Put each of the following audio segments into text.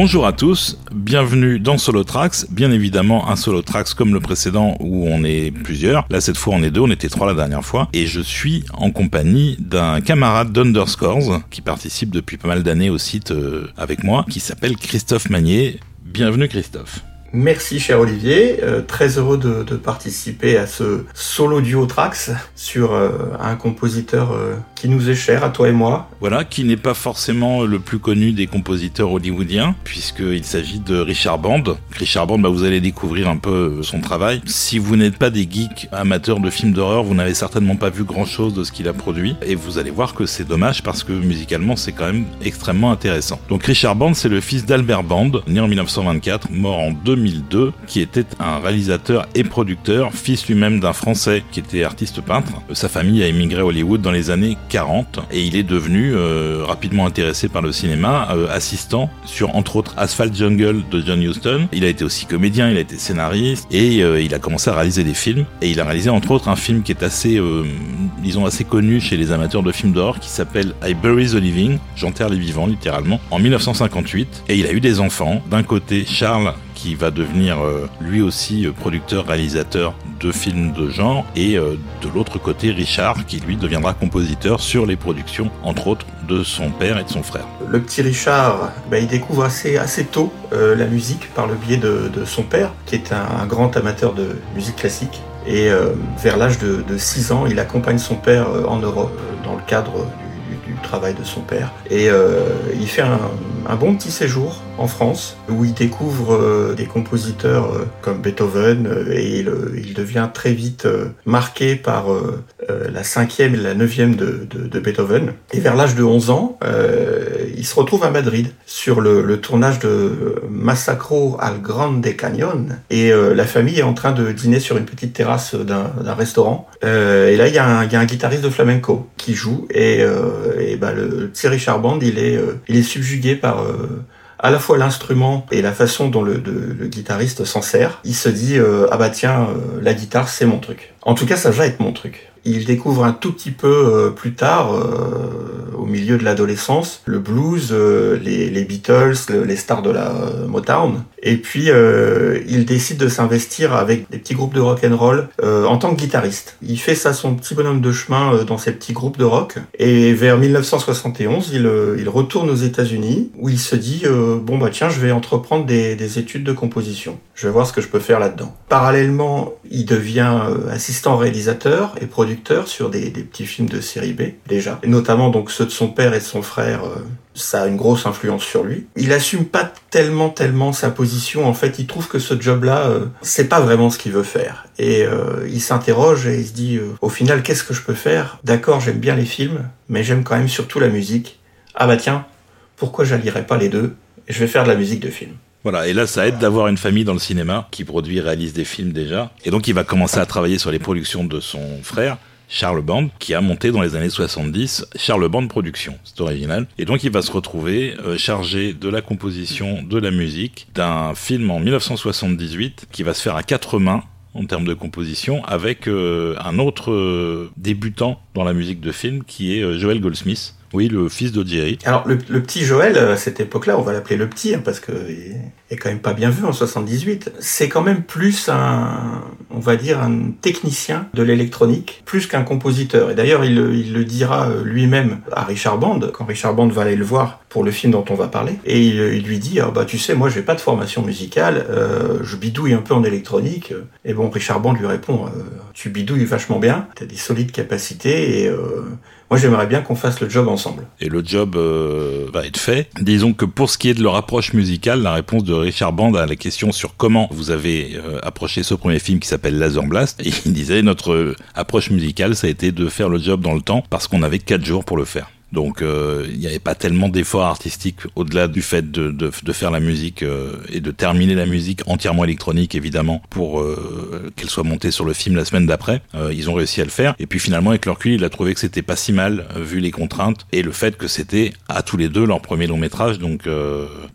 Bonjour à tous, bienvenue dans Solo Tracks. Bien évidemment, un Solo Tracks comme le précédent où on est plusieurs. Là, cette fois, on est deux, on était trois la dernière fois. Et je suis en compagnie d'un camarade d'Underscores qui participe depuis pas mal d'années au site euh, avec moi, qui s'appelle Christophe Magnier. Bienvenue Christophe. Merci cher Olivier, euh, très heureux de, participer à ce solo duo Trax sur euh, un compositeur euh, qui nous est cher, à toi et moi. Voilà, qui n'est pas forcément le plus connu des compositeurs hollywoodiens, puisqu'il s'agit de Richard Band. Richard Band, bah, vous allez découvrir un peu son travail. Si vous n'êtes pas des geeks amateurs de films d'horreur, vous n'avez certainement pas vu grand-chose de ce qu'il a produit, et vous allez voir que c'est dommage parce que musicalement c'est quand même extrêmement intéressant. Donc Richard Band, c'est le fils d'Albert Band, né en 1924, mort en 2000 2002, qui était un réalisateur et producteur, fils lui-même d'un Français qui était artiste peintre. Sa famille a émigré à Hollywood dans les années 40 et il est devenu euh, rapidement intéressé par le cinéma, euh, assistant sur entre autres Asphalt Jungle de John Huston. Il a été aussi comédien, il a été scénariste et euh, il a commencé à réaliser des films. Et il a réalisé entre autres un film qui est assez, disons assez connu chez les amateurs de films d'horreur qui s'appelle I Bury the Living, j'enterre les vivants littéralement, en 1958. Et il a eu des enfants. D'un côté Charles qui va devenir euh, lui aussi euh, producteur, réalisateur de films de genre, et euh, de l'autre côté Richard, qui lui deviendra compositeur sur les productions, entre autres, de son père et de son frère. Le petit Richard, bah, il découvre assez, assez tôt la musique par le biais de, son père, qui est un, grand amateur de musique classique. Et vers l'âge de, de, 6 ans, il accompagne son père en Europe dans le cadre du, travail de son père. Et il fait un bon petit séjour en France où il découvre euh, des compositeurs euh, comme Beethoven euh, et il, devient très vite marqué par la cinquième et la neuvième de, Beethoven. Et vers l'âge de 11 ans, il se retrouve à Madrid sur le, tournage de Massacro al Grande Canyon et la famille est en train de dîner sur une petite terrasse d'un restaurant. et là, il y, a un, guitariste de flamenco qui joue et, bah, le petit Richard Band, il est, il est subjugué par à la fois l'instrument et la façon dont le, guitariste s'en sert, il se dit euh, ah bah tiens euh, la guitare c'est mon truc. En tout cas ça va être mon truc. Il découvre un tout petit peu plus tard au milieu de l'adolescence, le blues, euh, les, les, Beatles, les stars de la euh, Motown. Et puis euh, il décide de s'investir avec des petits groupes de rock and roll en tant que guitariste. Il fait ça son petit bonhomme de chemin dans ces petits groupes de rock. Et vers 1971, il, retourne aux États-Unis où il se dit bon bah tiens, je vais entreprendre des, des, études de composition. Je vais voir ce que je peux faire là-dedans. Parallèlement, il devient assistant réalisateur et producteur sur des, petits films de série B déjà, et notamment donc ceux de son père et de son frère, euh, ça a une grosse influence sur lui. Il assume pas tellement, tellement sa position. En fait, il trouve que ce job-là, euh, c'est pas vraiment ce qu'il veut faire. Et euh, il s'interroge et il se dit, au final, qu'est-ce que je peux faire? D'accord, j'aime bien les films, mais j'aime quand même surtout la musique. Ah bah tiens, pourquoi j'allierais pas les deux? Je vais faire de la musique de film. Voilà, et là, ça aide d'avoir une famille dans le cinéma qui produit réalise des films déjà. Et donc, il va commencer à travailler sur les productions de son frère. Charles Band, qui a monté dans les années 70 Charles Band Productions, c'est original. Et donc il va se retrouver euh, chargé de la composition de la musique d'un film en 1978 qui va se faire à quatre mains en termes de composition avec euh, un autre euh, débutant dans la musique de film qui est Joel Goldsmith oui, le fils de Jerry. Alors, le, petit Joël, à cette époque-là, on va l'appeler le petit, hein, parce qu'il est quand même pas bien vu en 78. C'est quand même plus un, on va dire, un technicien de l'électronique, plus qu'un compositeur. Et d'ailleurs, il, le dira euh, lui-même à Richard Band, quand Richard Band va aller le voir pour le film dont on va parler. Et il, lui dit, ah, bah, tu sais, moi, j'ai pas de formation musicale, euh, je bidouille un peu en électronique. Et bon, Richard Band lui répond, euh, tu bidouilles vachement bien, tu as des solides capacités et moi, j'aimerais bien qu'on fasse le job ensemble. Et le job euh, va être fait. Disons que pour ce qui est de leur approche musicale, la réponse de Richard Band à la question sur comment vous avez euh, approché ce premier film qui s'appelle Laser Blast, il disait notre approche musicale, ça a été de faire le job dans le temps parce qu'on avait quatre jours pour le faire. Donc euh, il n'y avait pas tellement d'efforts artistiques au-delà du fait de, faire la musique euh, et de terminer la musique entièrement électronique évidemment pour euh, qu'elle soit montée sur le film la semaine d'après. ils ont réussi à le faire et puis finalement avec leur recul il a trouvé que c'était pas si mal vu les contraintes et le fait que c'était à tous les deux leur premier long métrage donc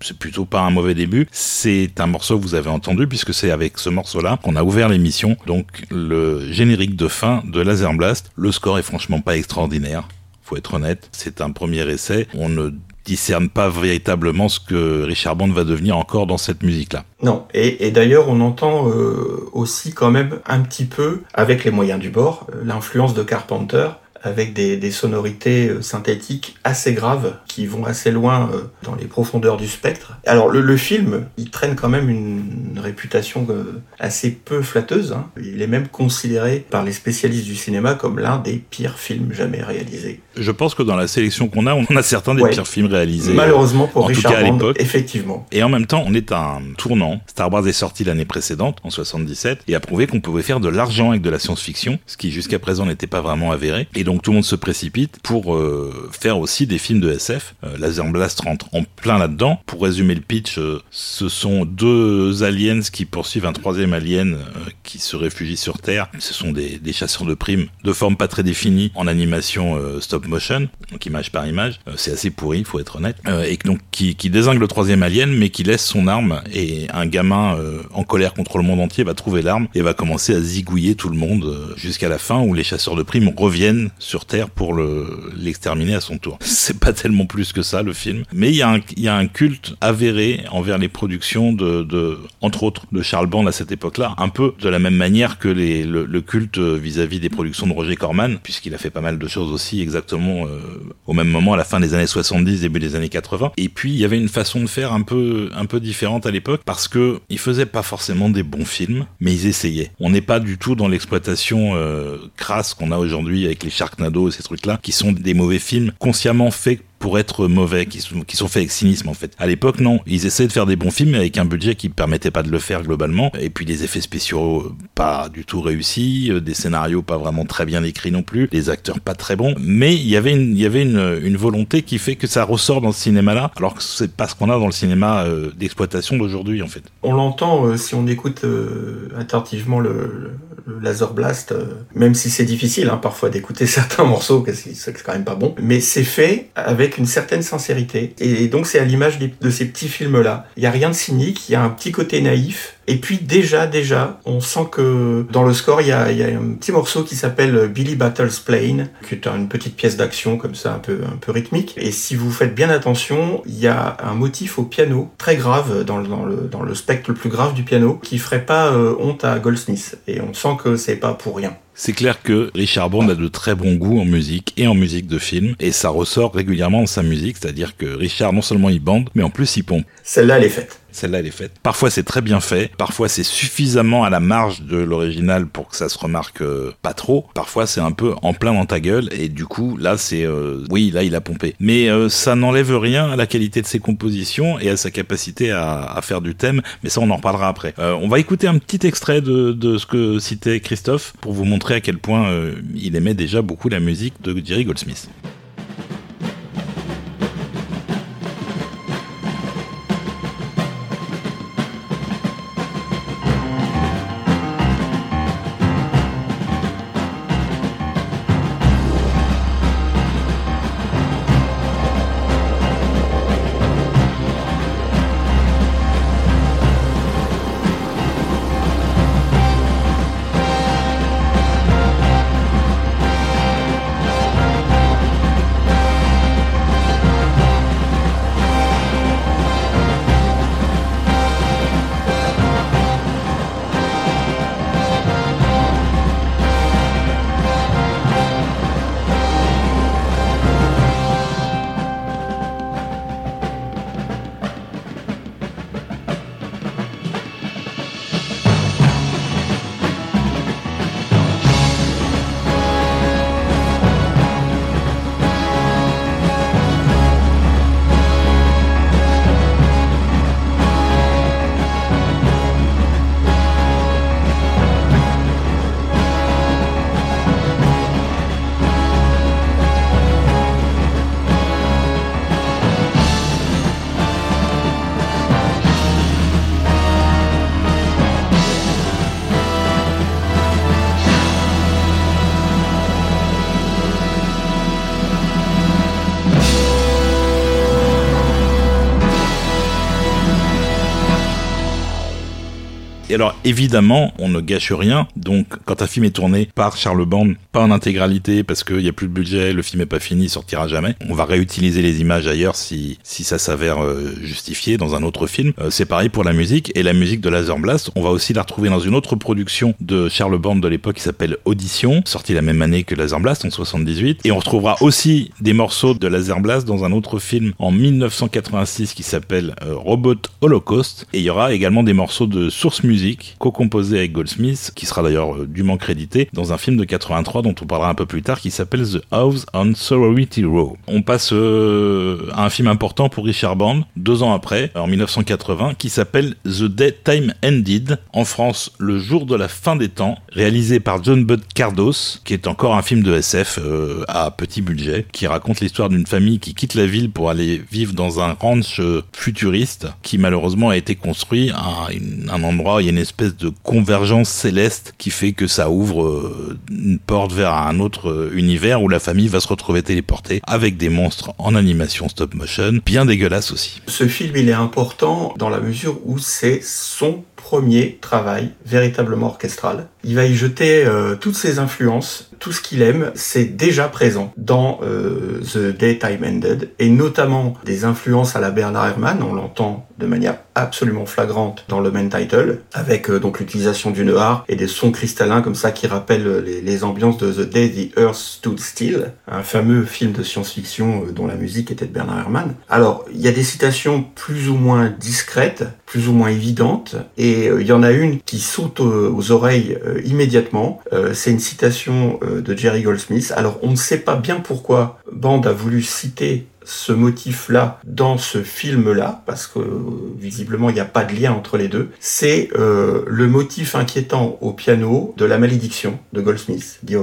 c'est plutôt pas un mauvais début. C'est un morceau que vous avez entendu puisque c'est avec ce morceau-là qu'on a ouvert l'émission donc le générique de fin de Laser Blast. Le score est franchement pas extraordinaire faut être honnête. C'est un premier essai. On ne discerne pas véritablement ce que Richard Bond va devenir encore dans cette musique-là. Non, et, d'ailleurs on entend euh, aussi quand même un petit peu, avec les moyens du bord, euh, l'influence de Carpenter avec des, sonorités euh, synthétiques assez graves qui vont assez loin dans les profondeurs du spectre. Alors le, film, il traîne quand même une, réputation assez peu flatteuse. Hein. Il est même considéré par les spécialistes du cinéma comme l'un des pires films jamais réalisés. Je pense que dans la sélection qu'on a, on a certains des pires films réalisés. Malheureusement pour Richard Bond, effectivement. Et en même temps, on est à un tournant. Star Wars est sorti l'année précédente, en 77, et a prouvé qu'on pouvait faire de l'argent avec de la science-fiction, ce qui jusqu'à présent n'était pas vraiment avéré. Et donc tout le monde se précipite pour euh, faire aussi des films de SF. Euh, Laser Blast rentre en plein là-dedans. Pour résumer le pitch, euh, ce sont deux aliens qui poursuivent un troisième alien qui se réfugie sur Terre. Ce sont des, des, chasseurs de primes de forme pas très définie en animation stop motion, donc image par image. c'est assez pourri, il faut être honnête. et donc qui, qui désingue le troisième alien, mais qui laisse son arme et un gamin en colère contre le monde entier va trouver l'arme et va commencer à zigouiller tout le monde jusqu'à la fin où les chasseurs de primes reviennent sur Terre pour l'exterminer à son tour. C'est pas tellement plus que ça le film, mais il y, y a un culte avéré envers les productions de, de entre autres, de Charles Band à cette époque-là, un peu de la même manière que les, le, culte vis-à-vis des productions de Roger Corman, puisqu'il a fait pas mal de choses aussi exactement euh, au même moment, à la fin des années 70, début des années 80. Et puis il y avait une façon de faire un peu un peu différente à l'époque parce que ils faisaient pas forcément des bons films, mais ils essayaient. On n'est pas du tout dans l'exploitation euh, crasse qu'on a aujourd'hui avec les Sharknado ces trucs-là, qui sont des mauvais films consciemment faits pour être mauvais, qui sont, faits avec cynisme en fait. À l'époque, non, ils essayaient de faire des bons films mais avec un budget qui permettait pas de le faire globalement, et puis des effets spéciaux euh, pas du tout réussis, euh, des scénarios pas vraiment très bien écrits non plus, des acteurs pas très bons, mais il y avait une volonté qui fait que ça ressort dans ce cinéma-là, alors que c'est pas ce qu'on a dans le cinéma euh, d'exploitation d'aujourd'hui en fait. On l'entend si on écoute attentivement le, le, Laser Blast, même si c'est difficile hein, parfois d'écouter certains morceaux, parce que c'est quand même pas bon, mais c'est fait avec une certaine sincérité. Et donc c'est à l'image de ces petits films-là. Il n'y a rien de cynique, il y a un petit côté naïf, et puis déjà, déjà, on sent que dans le score, il y a, un petit morceau qui s'appelle Billy Battles Plane, qui est une petite pièce d'action comme ça, un peu, un peu rythmique. Et si vous faites bien attention, il y a un motif au piano très grave dans le, dans le, dans le spectre le plus grave du piano qui ferait pas euh, honte à Goldsmith. Et on sent que c'est pas pour rien. C'est clair que Richard Bond a de très bons goûts en musique et en musique de film, et ça ressort régulièrement dans sa musique, c'est-à-dire que Richard non seulement il bande, mais en plus il pompe. Celle-là, elle est faite. Celle-là, elle est faite. Parfois, c'est très bien fait. Parfois, c'est suffisamment à la marge de l'original pour que ça se remarque euh, pas trop. Parfois, c'est un peu en plein dans ta gueule. Et du coup, là, c'est... Euh, oui, là, il a pompé. Mais euh, ça n'enlève rien à la qualité de ses compositions et à sa capacité à, à faire du thème. Mais ça, on en reparlera après. on va écouter un petit extrait de, de ce que citait Christophe pour vous montrer à quel point il aimait déjà beaucoup la musique de Jerry Goldsmith. Et alors évidemment, on ne gâche rien. Donc quand un film est tourné par Charles Band, pas en intégralité parce qu'il n'y a plus de budget, le film est pas fini, il sortira jamais. On va réutiliser les images ailleurs si si ça s'avère euh, justifié dans un autre film. Euh, c'est pareil pour la musique et la musique de Laser Blast. On va aussi la retrouver dans une autre production de Charles Band de l'époque qui s'appelle Audition, sortie la même année que Laser Blast en 78. Et on retrouvera aussi des morceaux de Laser Blast dans un autre film en 1986 qui s'appelle euh, Robot Holocaust. Et il y aura également des morceaux de Source Music co-composés avec Goldsmith, qui sera d'ailleurs euh, dûment crédité dans un film de 83 dont on parlera un peu plus tard qui s'appelle The House on Sorority Row. On passe euh, à un film important pour Richard Band, deux ans après, en 1980, qui s'appelle The Day Time Ended, en France, Le jour de la fin des temps, réalisé par John Bud Cardos, qui est encore un film de SF euh, à petit budget, qui raconte l'histoire d'une famille qui quitte la ville pour aller vivre dans un ranch futuriste, qui malheureusement a été construit à un endroit où il y a une espèce de convergence céleste qui fait que ça ouvre euh, une porte vers un autre euh, univers où la famille va se retrouver téléportée avec des monstres en animation stop motion, bien dégueulasse aussi. Ce film, il est important dans la mesure où c'est son premier travail véritablement orchestral. Il va y jeter euh, toutes ses influences, tout ce qu'il aime, c'est déjà présent dans euh, The Daytime Ended, et notamment des influences à la Bernard Herrmann, on l'entend de manière absolument flagrante dans le main title, avec euh, donc l'utilisation d'une harpe et des sons cristallins comme ça qui rappellent les, ambiances de The Day the Earth Stood Still, un fameux film de science-fiction dont la musique était de Bernard Herrmann. Alors, il y a des citations plus ou moins discrètes, plus ou moins évidentes, et euh, il y en a une qui saute aux, oreilles euh, immédiatement. Euh, c'est une citation de Jerry Goldsmith. Alors on ne sait pas bien pourquoi Band a voulu citer ce motif-là dans ce film-là, parce que visiblement il n'y a pas de lien entre les deux, c'est le motif inquiétant au piano de la malédiction de Goldsmith, The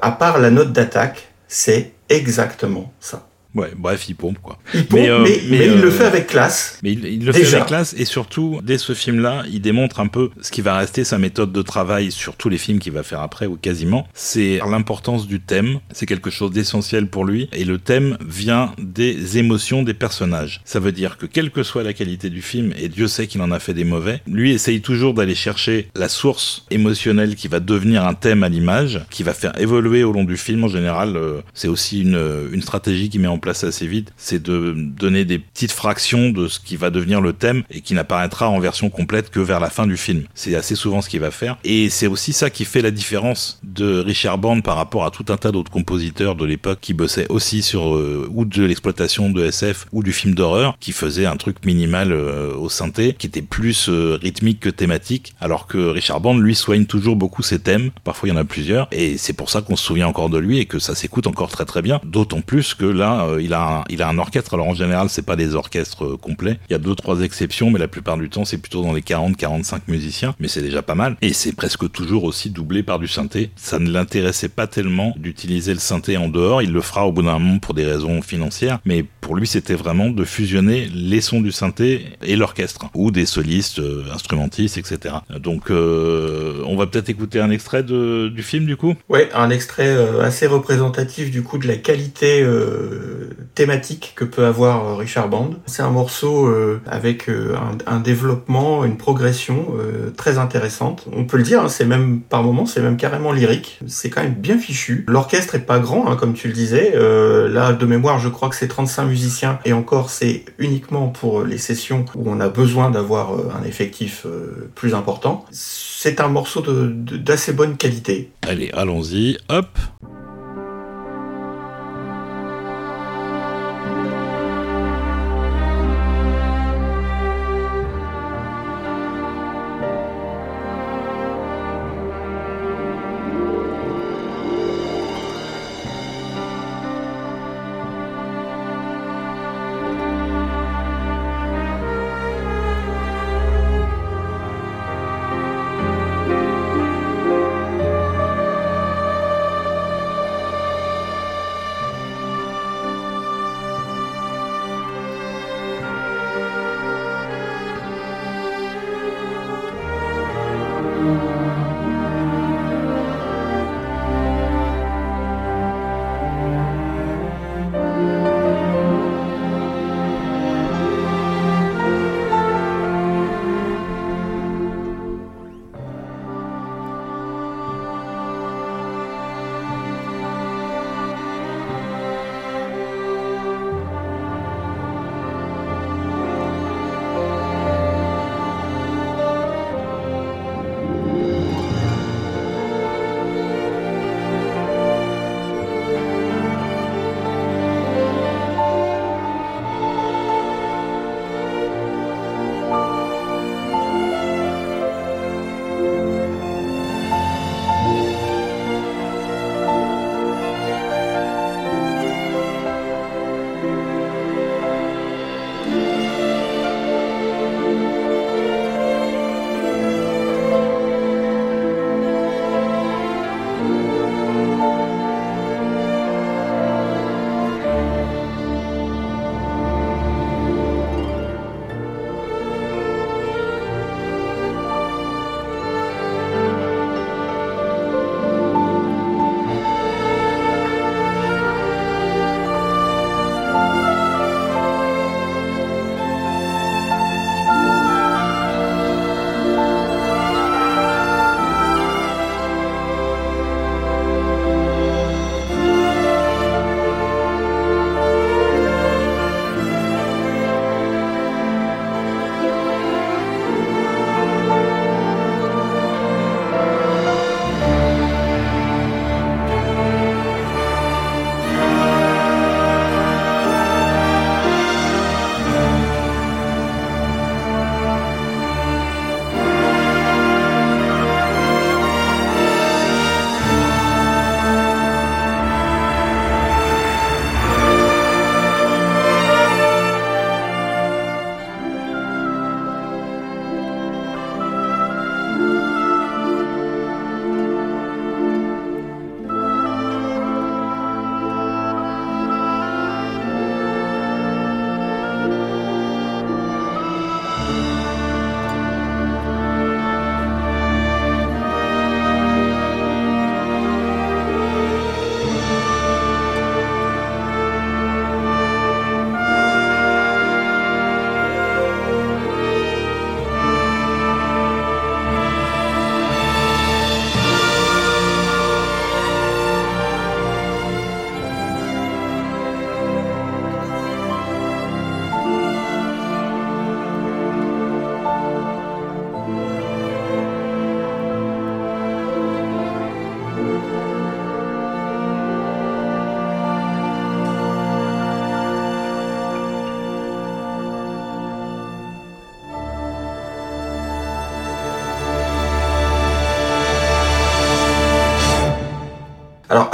À part la note d'attaque, c'est exactement ça. Ouais, bref, il pompe quoi. Il pompe, mais, euh, mais, il le euh, fait avec classe. Mais il, le fait avec classe et surtout, dès ce film-là, il démontre un peu ce qui va rester sa méthode de travail sur tous les films qu'il va faire après ou quasiment. C'est l'importance du thème. C'est quelque chose d'essentiel pour lui et le thème vient des émotions des personnages. Ça veut dire que quelle que soit la qualité du film, et Dieu sait qu'il en a fait des mauvais, lui essaye toujours d'aller chercher la source émotionnelle qui va devenir un thème à l'image, qui va faire évoluer au long du film. En général, euh, c'est aussi une, une stratégie qui met en place assez vite, c'est de donner des petites fractions de ce qui va devenir le thème et qui n'apparaîtra en version complète que vers la fin du film. C'est assez souvent ce qu'il va faire. Et c'est aussi ça qui fait la différence de Richard Band par rapport à tout un tas d'autres compositeurs de l'époque qui bossaient aussi sur euh, ou de l'exploitation de SF ou du film d'horreur, qui faisaient un truc minimal euh, au synthé, qui était plus euh, rythmique que thématique, alors que Richard Band, lui, soigne toujours beaucoup ses thèmes. Parfois, il y en a plusieurs. Et c'est pour ça qu'on se souvient encore de lui et que ça s'écoute encore très très bien. D'autant plus que là, il a un, il a un orchestre. Alors en général, c'est pas des orchestres euh, complets. Il y a deux trois exceptions, mais la plupart du temps, c'est plutôt dans les 40-45 musiciens. Mais c'est déjà pas mal. Et c'est presque toujours aussi doublé par du synthé. Ça ne l'intéressait pas tellement d'utiliser le synthé en dehors. Il le fera au bout d'un moment pour des raisons financières. Mais pour lui, c'était vraiment de fusionner les sons du synthé et l'orchestre, ou des solistes, euh, instrumentistes, etc. Donc, on va peut-être écouter un extrait de, du film, du coup? Ouais, un extrait assez représentatif du coup de la qualité thématique que peut avoir euh, Richard Band. C'est un morceau euh, avec euh, un, développement, une progression très intéressante. On peut le dire, hein, c'est même par moments, c'est même carrément lyrique. C'est quand même bien fichu. L'orchestre est pas grand, hein, comme tu le disais. là, de mémoire, je crois que c'est 35 musiciens et encore, c'est uniquement pour les sessions où on a besoin d'avoir un effectif plus important. C'est un morceau d'assez bonne qualité. Allez, allons-y. Hop.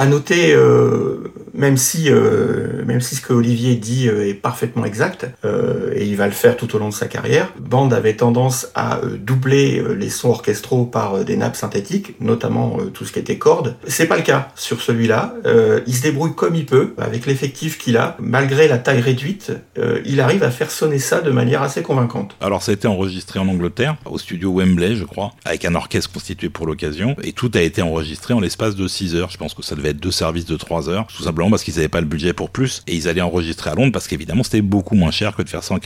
À noter, euh, même si euh, même si ce que Olivier dit euh, est parfaitement exact et il va le faire tout au long de sa carrière, Band avait tendance à euh, doubler euh, les sons orchestraux par euh, des nappes synthétiques, notamment tout ce qui était cordes. C'est pas le cas sur celui-là. Il se débrouille comme il peut avec l'effectif qu'il a, malgré la taille réduite. il arrive à faire sonner ça de manière assez convaincante. Alors ça a été enregistré en Angleterre, au studio Wembley, je crois, avec un orchestre constitué pour l'occasion, et tout a été enregistré en l'espace de 6 heures. Je pense que ça devait être deux services de 3 heures, tout simplement parce qu'ils n'avaient pas le budget pour plus, et ils allaient enregistrer à Londres parce qu'évidemment c'était beaucoup moins cher que de faire ça en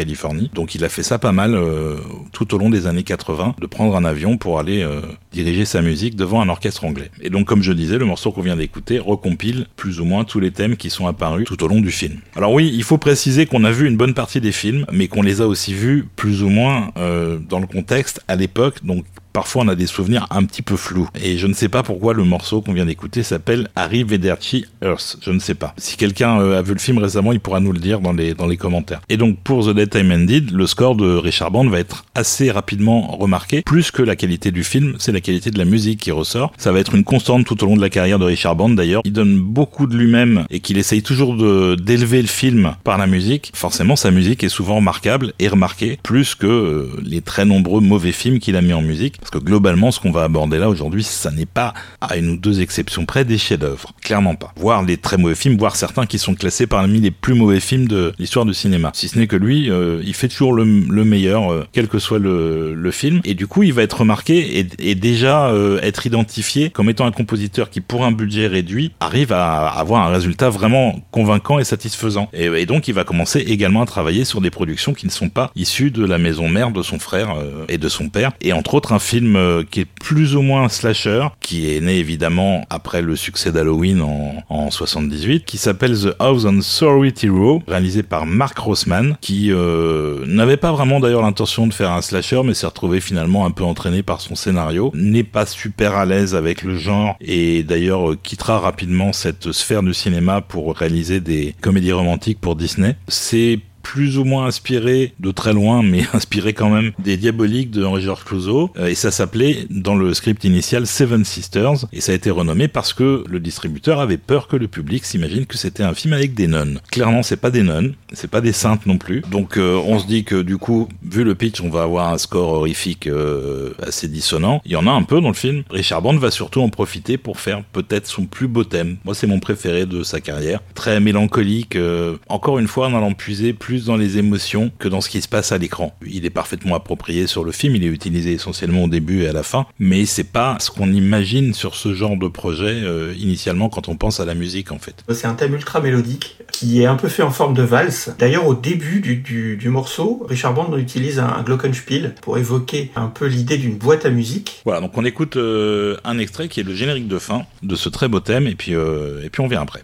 Donc il a fait ça pas mal euh, tout au long des années 80, de prendre un avion pour aller euh, diriger sa musique devant un orchestre anglais. Et donc comme je disais, le morceau qu'on vient d'écouter recompile plus ou moins tous les thèmes qui sont apparus tout au long du film. Alors oui, il faut préciser qu'on a vu une bonne partie des films, mais qu'on les a aussi vus plus ou moins euh, dans le contexte à l'époque, parfois on a des souvenirs un petit peu flous. Et je ne sais pas pourquoi le morceau qu'on vient d'écouter s'appelle Arrivederci Earth. Je ne sais pas. Si quelqu'un euh, a vu le film récemment, il pourra nous le dire dans les, dans les commentaires. Et donc pour The Dead Time Ended, le score de Richard Band va être assez rapidement remarqué. Plus que la qualité du film, c'est la qualité de la musique qui ressort. Ça va être une constante tout au long de la carrière de Richard Band d'ailleurs. Il donne beaucoup de lui-même et qu'il essaye toujours d'élever le film par la musique. Forcément, sa musique est souvent remarquable et remarquée plus que euh, les très nombreux mauvais films qu'il a mis en musique. Parce que globalement, ce qu'on va aborder là aujourd'hui, ça n'est pas, à une ou deux exceptions près, des chefs-d'œuvre. Clairement pas. Voire les très mauvais films, voire certains qui sont classés parmi les plus mauvais films de l'histoire du cinéma. Si ce n'est que lui, euh, il fait toujours le, le meilleur, euh, quel que soit le, film. Et du coup, il va être remarqué et, déjà euh, être identifié comme étant un compositeur qui, pour un budget réduit, arrive à avoir un résultat vraiment convaincant et satisfaisant. Et, et donc, il va commencer également à travailler sur des productions qui ne sont pas issues de la maison mère de son frère et de son père. Et entre autres, un film euh, qui est plus ou moins un slasher, qui est né évidemment après le succès d'Halloween en, en 78, qui s'appelle The House on Sorority Row, réalisé par Mark Rossman, qui euh, n'avait pas vraiment d'ailleurs l'intention de faire un slasher, mais s'est retrouvé finalement un peu entraîné par son scénario, n'est pas super à l'aise avec le genre, et d'ailleurs euh, quittera rapidement cette sphère du cinéma pour réaliser des comédies romantiques pour Disney. C'est plus ou moins inspiré de très loin, mais inspiré quand même des Diaboliques de Henri-Georges Clouzot. Euh, et ça s'appelait, dans le script initial, Seven Sisters. Et ça a été renommé parce que le distributeur avait peur que le public s'imagine que c'était un film avec des nonnes. Clairement, c'est pas des nonnes, c'est pas des saintes non plus. Donc euh, on se dit que du coup, vu le pitch, on va avoir un score horrifique euh, assez dissonant. Il y en a un peu dans le film. Richard Band va surtout en profiter pour faire peut-être son plus beau thème. Moi, c'est mon préféré de sa carrière. Très mélancolique. encore une fois, en allant puiser plus dans les émotions que dans ce qui se passe à l'écran. Il est parfaitement approprié sur le film, il est utilisé essentiellement au début et à la fin, mais c'est pas ce qu'on imagine sur ce genre de projet euh, initialement quand on pense à la musique en fait. C'est un thème ultra mélodique qui est un peu fait en forme de valse. D'ailleurs, au début du, du, du morceau, Richard Band utilise un, un glockenspiel pour évoquer un peu l'idée d'une boîte à musique. Voilà, donc on écoute euh, un extrait qui est le générique de fin de ce très beau thème et puis euh, et puis on vient après.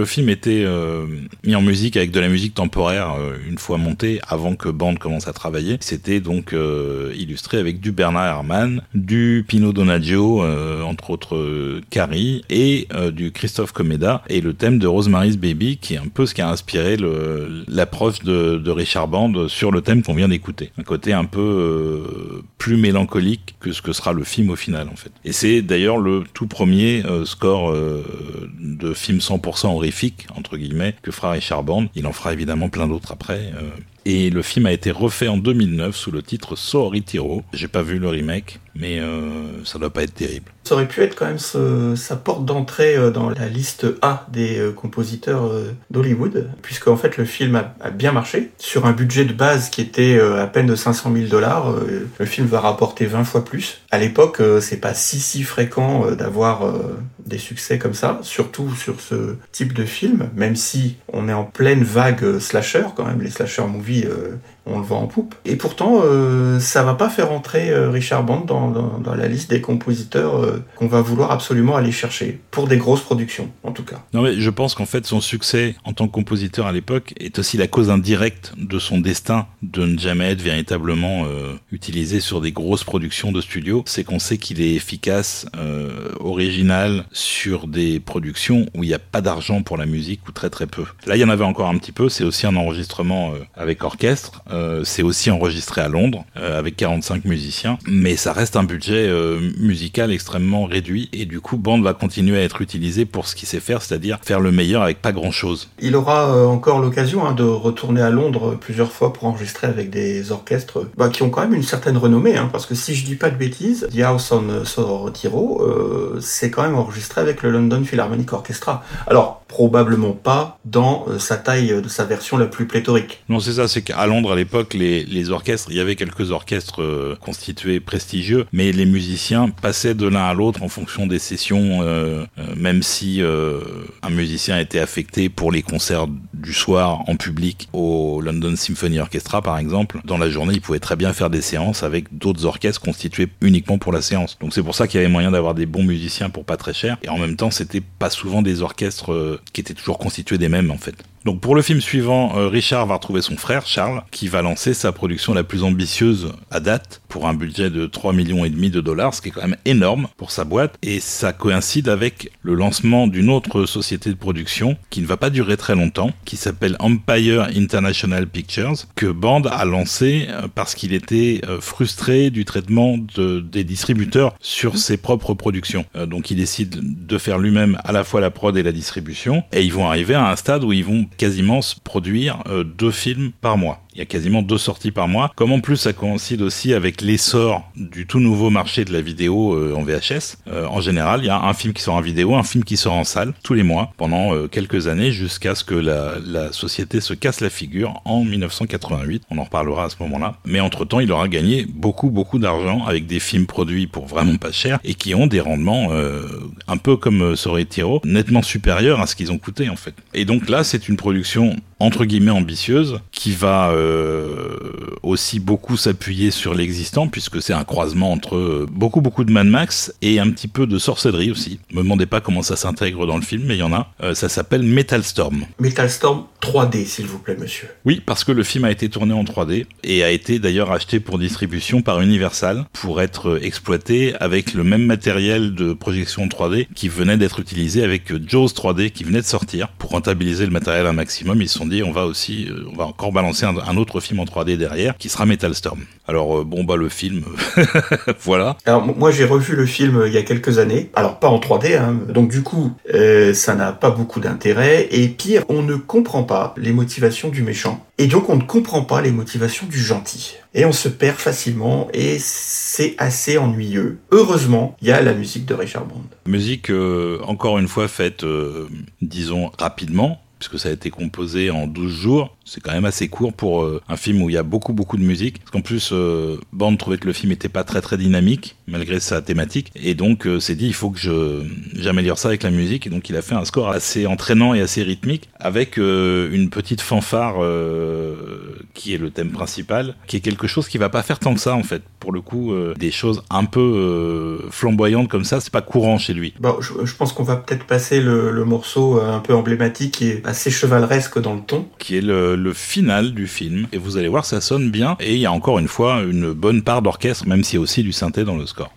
Le film était euh, mis en musique avec de la musique temporaire euh, une fois monté avant que Band commence à travailler. C'était donc euh, illustré avec du Bernard Herrmann, du Pino Donaggio, entre autres Carrie, et du Christophe Comeda, et le thème de Rosemary's Baby, qui est un peu ce qui a inspiré l'approche de, de, Richard Band sur le thème qu'on vient d'écouter. Un côté un peu plus mélancolique que ce que sera le film au final, en fait. Et c'est d'ailleurs le tout premier score de film 100% entre guillemets, que fera Richard Band. Il en fera évidemment plein d'autres après. Euh, et le film a été refait en 2009 sous le titre Sorority Row. J'ai pas vu le remake, mais euh, ça doit pas être terrible. Ça aurait pu être quand même sa porte d'entrée euh, dans la liste A des euh, compositeurs d'Hollywood, puisque en fait le film a, bien marché. Sur un budget de base qui était à peine de 500 000 dollars, le film va rapporter 20 fois plus. À l'époque, c'est pas si si fréquent d'avoir des succès comme ça, surtout sur ce type de film, même si on est en pleine vague slasher quand même, les slasher movies euh, on le voit en poupe. Et pourtant, euh, ça va pas faire entrer euh, Richard Band dans, la liste des compositeurs qu'on va vouloir absolument aller chercher, pour des grosses productions, en tout cas. Non, mais je pense qu'en fait, son succès en tant que compositeur à l'époque est aussi la cause indirecte de son destin de ne jamais être véritablement utilisé sur des grosses productions de studio. C'est qu'on sait qu'il est efficace, original, sur des productions où il n'y a pas d'argent pour la musique, ou très très peu. Là, il y en avait encore un petit peu, c'est aussi un enregistrement avec orchestre. Euh, c'est aussi enregistré à Londres euh, avec 45 musiciens, mais ça reste un budget euh, musical extrêmement réduit et du coup Band va continuer à être utilisé pour ce qu'il sait faire, c'est-à-dire faire le meilleur avec pas grand-chose. Il aura encore l'occasion hein, de retourner à Londres plusieurs fois pour enregistrer avec des orchestres bah, qui ont quand même une certaine renommée, hein, parce que si je dis pas de bêtises, The House on c'est quand même enregistré avec le London Philharmonic Orchestra. Alors probablement pas dans sa taille de sa version la plus pléthorique. Non, c'est ça c'est qu'à Londres à l'époque, les, les, orchestres, il y avait quelques orchestres euh, constitués prestigieux, mais les musiciens passaient de l'un à l'autre en fonction des sessions, euh, euh, même si un musicien était affecté pour les concerts du soir en public au London Symphony Orchestra par exemple, dans la journée, il pouvait très bien faire des séances avec d'autres orchestres constitués uniquement pour la séance. Donc c'est pour ça qu'il y avait moyen d'avoir des bons musiciens pour pas très cher, et en même temps, c'était pas souvent des orchestres qui étaient toujours constitués des mêmes en fait. Donc pour le film suivant, euh, Richard va retrouver son frère Charles, qui va lancer sa production la plus ambitieuse à date, pour un budget de 3 millions et demi de dollars, ce qui est quand même énorme pour sa boîte, et ça coïncide avec le lancement d'une autre société de production qui ne va pas durer très longtemps, qui s'appelle Empire International Pictures, que Band a lancé euh, parce qu'il était euh, frustré du traitement de, des distributeurs sur ses propres productions. Donc il décide de faire lui-même à la fois la prod et la distribution, et ils vont arriver à un stade où ils vont quasiment se produire euh, deux films par mois. Il y a quasiment deux sorties par mois. Comme en plus ça coïncide aussi avec l'essor du tout nouveau marché de la vidéo euh, en VHS, euh, en général, il y a un film qui sort en vidéo, un film qui sort en salle tous les mois pendant euh, quelques années jusqu'à ce que la, société se casse la figure en 1988. On en reparlera à ce moment-là. Mais entre-temps, il aura gagné beaucoup, beaucoup d'argent avec des films produits pour vraiment pas cher et qui ont des rendements un peu comme Sorry Tiro, nettement supérieurs à ce qu'ils ont coûté en fait. Et donc là, c'est une production entre guillemets ambitieuse qui va euh, aussi beaucoup s'appuyer sur l'existant puisque c'est un croisement entre euh, beaucoup beaucoup de Mad Max et un petit peu de sorcellerie aussi. Me demandez pas comment ça s'intègre dans le film mais il y en a. Euh, ça s'appelle Metal Storm. Metal Storm 3D s'il vous plaît monsieur. Oui parce que le film a été tourné en 3D et a été d'ailleurs acheté pour distribution par Universal pour être exploité avec le même matériel de projection 3D qui venait d'être utilisé avec Jaws 3D qui venait de sortir pour rentabiliser le matériel un maximum. Ils se sont on va aussi, euh, on va encore balancer un, autre film en 3D derrière, qui sera Metal Storm. Alors euh, bon bah le film, voilà. Alors moi j'ai revu le film euh, il y a quelques années, alors pas en 3D, hein. donc du coup ça n'a pas beaucoup d'intérêt et pire, on ne comprend pas les motivations du méchant et donc on ne comprend pas les motivations du gentil et on se perd facilement et c'est assez ennuyeux. Heureusement, il y a la musique de Richard Bond. Musique encore une fois faite, disons rapidement puisque ça a été composé en 12 jours. C'est quand même assez court pour euh, un film où il y a beaucoup beaucoup de musique. Parce qu'en plus, euh, Band trouvait que le film était pas très très dynamique malgré sa thématique, et donc euh, s'est dit il faut que je j'améliore ça avec la musique. Et donc il a fait un score assez entraînant et assez rythmique avec une petite fanfare qui est le thème principal, qui est quelque chose qui va pas faire tant que ça en fait. Pour le coup, des choses un peu flamboyantes comme ça, c'est pas courant chez lui. Bon, je, pense qu'on va peut-être passer le, le, morceau un peu emblématique qui est assez chevaleresque dans le ton, qui est le le final du film. Et vous allez voir, ça sonne bien. Et il y a encore une fois une bonne part d'orchestre, même s'il y a aussi du synthé dans le score.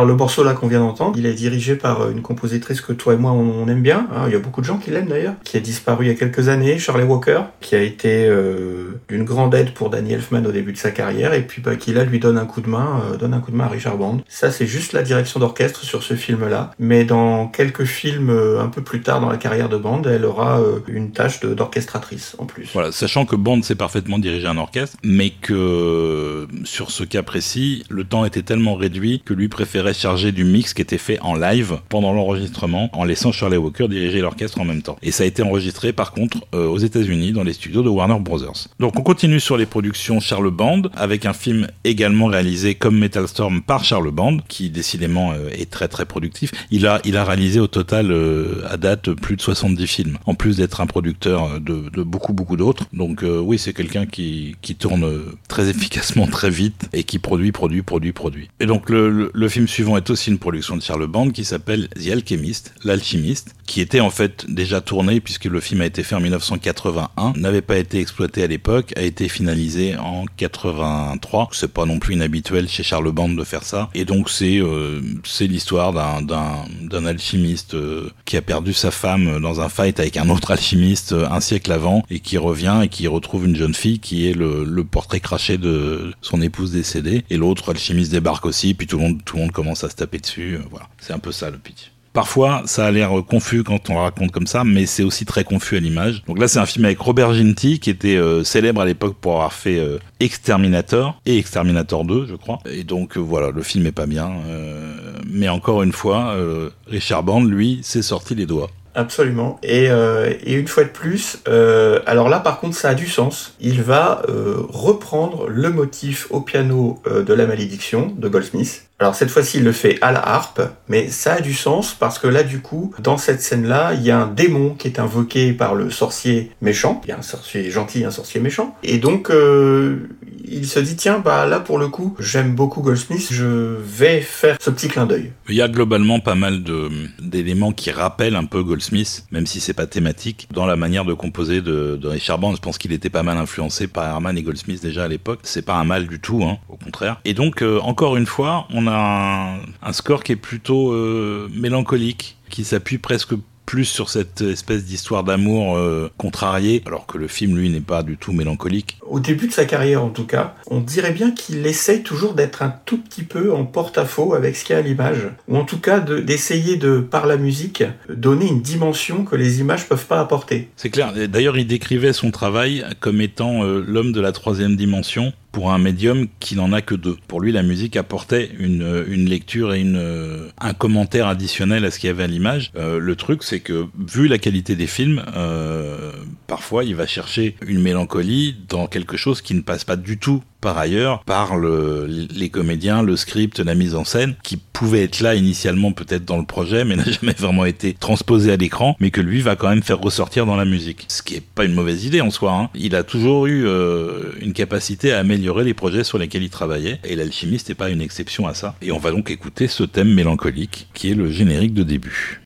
Alors le morceau là qu'on vient d'entendre, il est dirigé par une compositrice que toi et moi on, aime bien. Hein. il y a beaucoup de gens qui l'aiment d'ailleurs, qui a disparu il y a quelques années, Shirley Walker, qui a été euh, d'une grande aide pour Danny Elfman au début de sa carrière, et puis bah, qui là lui donne un coup de main, euh, donne un coup de main à Richard Band. Ça c'est juste la direction d'orchestre sur ce film-là, mais dans quelques films euh, un peu plus tard dans la carrière de Band, elle aura une tâche d'orchestratrice en plus. Voilà, sachant que Band sait parfaitement diriger un orchestre, mais que sur ce cas précis, le temps était tellement réduit que lui préférait charger du mix qui était fait en live pendant l'enregistrement, en laissant Shirley Walker diriger l'orchestre en même temps. Et ça a été enregistré par contre euh, aux États-Unis dans les studios de Warner Brothers. Donc on continue sur les productions Charles Band avec un film également réalisé comme Metal Storm par Charles Band qui décidément euh, est très très productif. Il a réalisé au total euh, à date plus de 70 films en plus d'être un producteur de, de beaucoup beaucoup d'autres. Donc oui, c'est quelqu'un qui qui tourne très efficacement très vite et qui produit produit produit produit. Et donc le, le, film suivant est aussi une production de Charles Band qui s'appelle The Alchemist, l'alchimiste, qui était en fait déjà tourné puisque le film a été fait en 1981, n'avait pas été exploité à l'époque, a été finalisé en 83. C'est pas non plus inhabituel chez Charles Band de faire ça. Et donc c'est euh, c'est l'histoire d'un d'un alchimiste euh, qui a perdu sa femme dans un fight avec un autre alchimiste euh, un siècle avant et qui revient et qui retrouve une jeune fille qui est le, le portrait craché de son épouse décédée. Et l'autre alchimiste débarque aussi, puis tout le monde tout le monde commence à se taper dessus. Voilà, c'est un peu ça le pitch. Parfois, ça a l'air confus quand on raconte comme ça, mais c'est aussi très confus à l'image. Donc là, c'est un film avec Robert Ginty, qui était euh, célèbre à l'époque pour avoir fait euh, Exterminator et Exterminator 2, je crois. Et donc euh, voilà, le film est pas bien. mais encore une fois, Richard Band, lui, s'est sorti les doigts. Absolument. Et, une fois de plus, alors là par contre ça a du sens. Il va reprendre le motif au piano de la malédiction de Goldsmith. Alors cette fois-ci il le fait à la harpe, mais ça a du sens parce que là du coup, dans cette scène-là, il y a un démon qui est invoqué par le sorcier méchant. Il y a un sorcier gentil, un sorcier méchant. Et donc euh, il se dit tiens bah là pour le coup j'aime beaucoup Goldsmith, je vais faire ce petit clin d'œil. Il y a globalement pas mal d'éléments qui rappellent un peu Goldsmith, même si c'est pas thématique, dans la manière de composer de, Richard Band. Je pense qu'il était pas mal influencé par Herman et Goldsmith déjà à l'époque. C'est pas un mal du tout, hein, au contraire. Et donc euh, encore une fois, on a un, score qui est plutôt euh, mélancolique qui s'appuie presque plus sur cette espèce d'histoire d'amour euh, contrariée, alors que le film, lui, n'est pas du tout mélancolique. Au début de sa carrière, en tout cas, on dirait bien qu'il essaye toujours d'être un tout petit peu en porte-à-faux avec ce qu'il y a à l'image, ou en tout cas d'essayer de, par la musique, donner une dimension que les images peuvent pas apporter. C'est clair. D'ailleurs, il décrivait son travail comme étant euh, l'homme de la troisième dimension, pour un médium qui n'en a que deux. Pour lui, la musique apportait une, une lecture et une, un commentaire additionnel à ce qu'il y avait à l'image. Euh, le truc, c'est que vu la qualité des films, euh, parfois il va chercher une mélancolie dans quelque chose qui ne passe pas du tout par ailleurs par le, les comédiens, le script, la mise en scène, qui pouvait être là initialement peut-être dans le projet, mais n'a jamais vraiment été transposé à l'écran, mais que lui va quand même faire ressortir dans la musique. Ce qui est pas une mauvaise idée en soi. Hein. Il a toujours eu euh, une capacité à améliorer les projets sur lesquels il travaillait, et l'alchimiste n'est pas une exception à ça. Et on va donc écouter ce thème mélancolique, qui est le générique de début.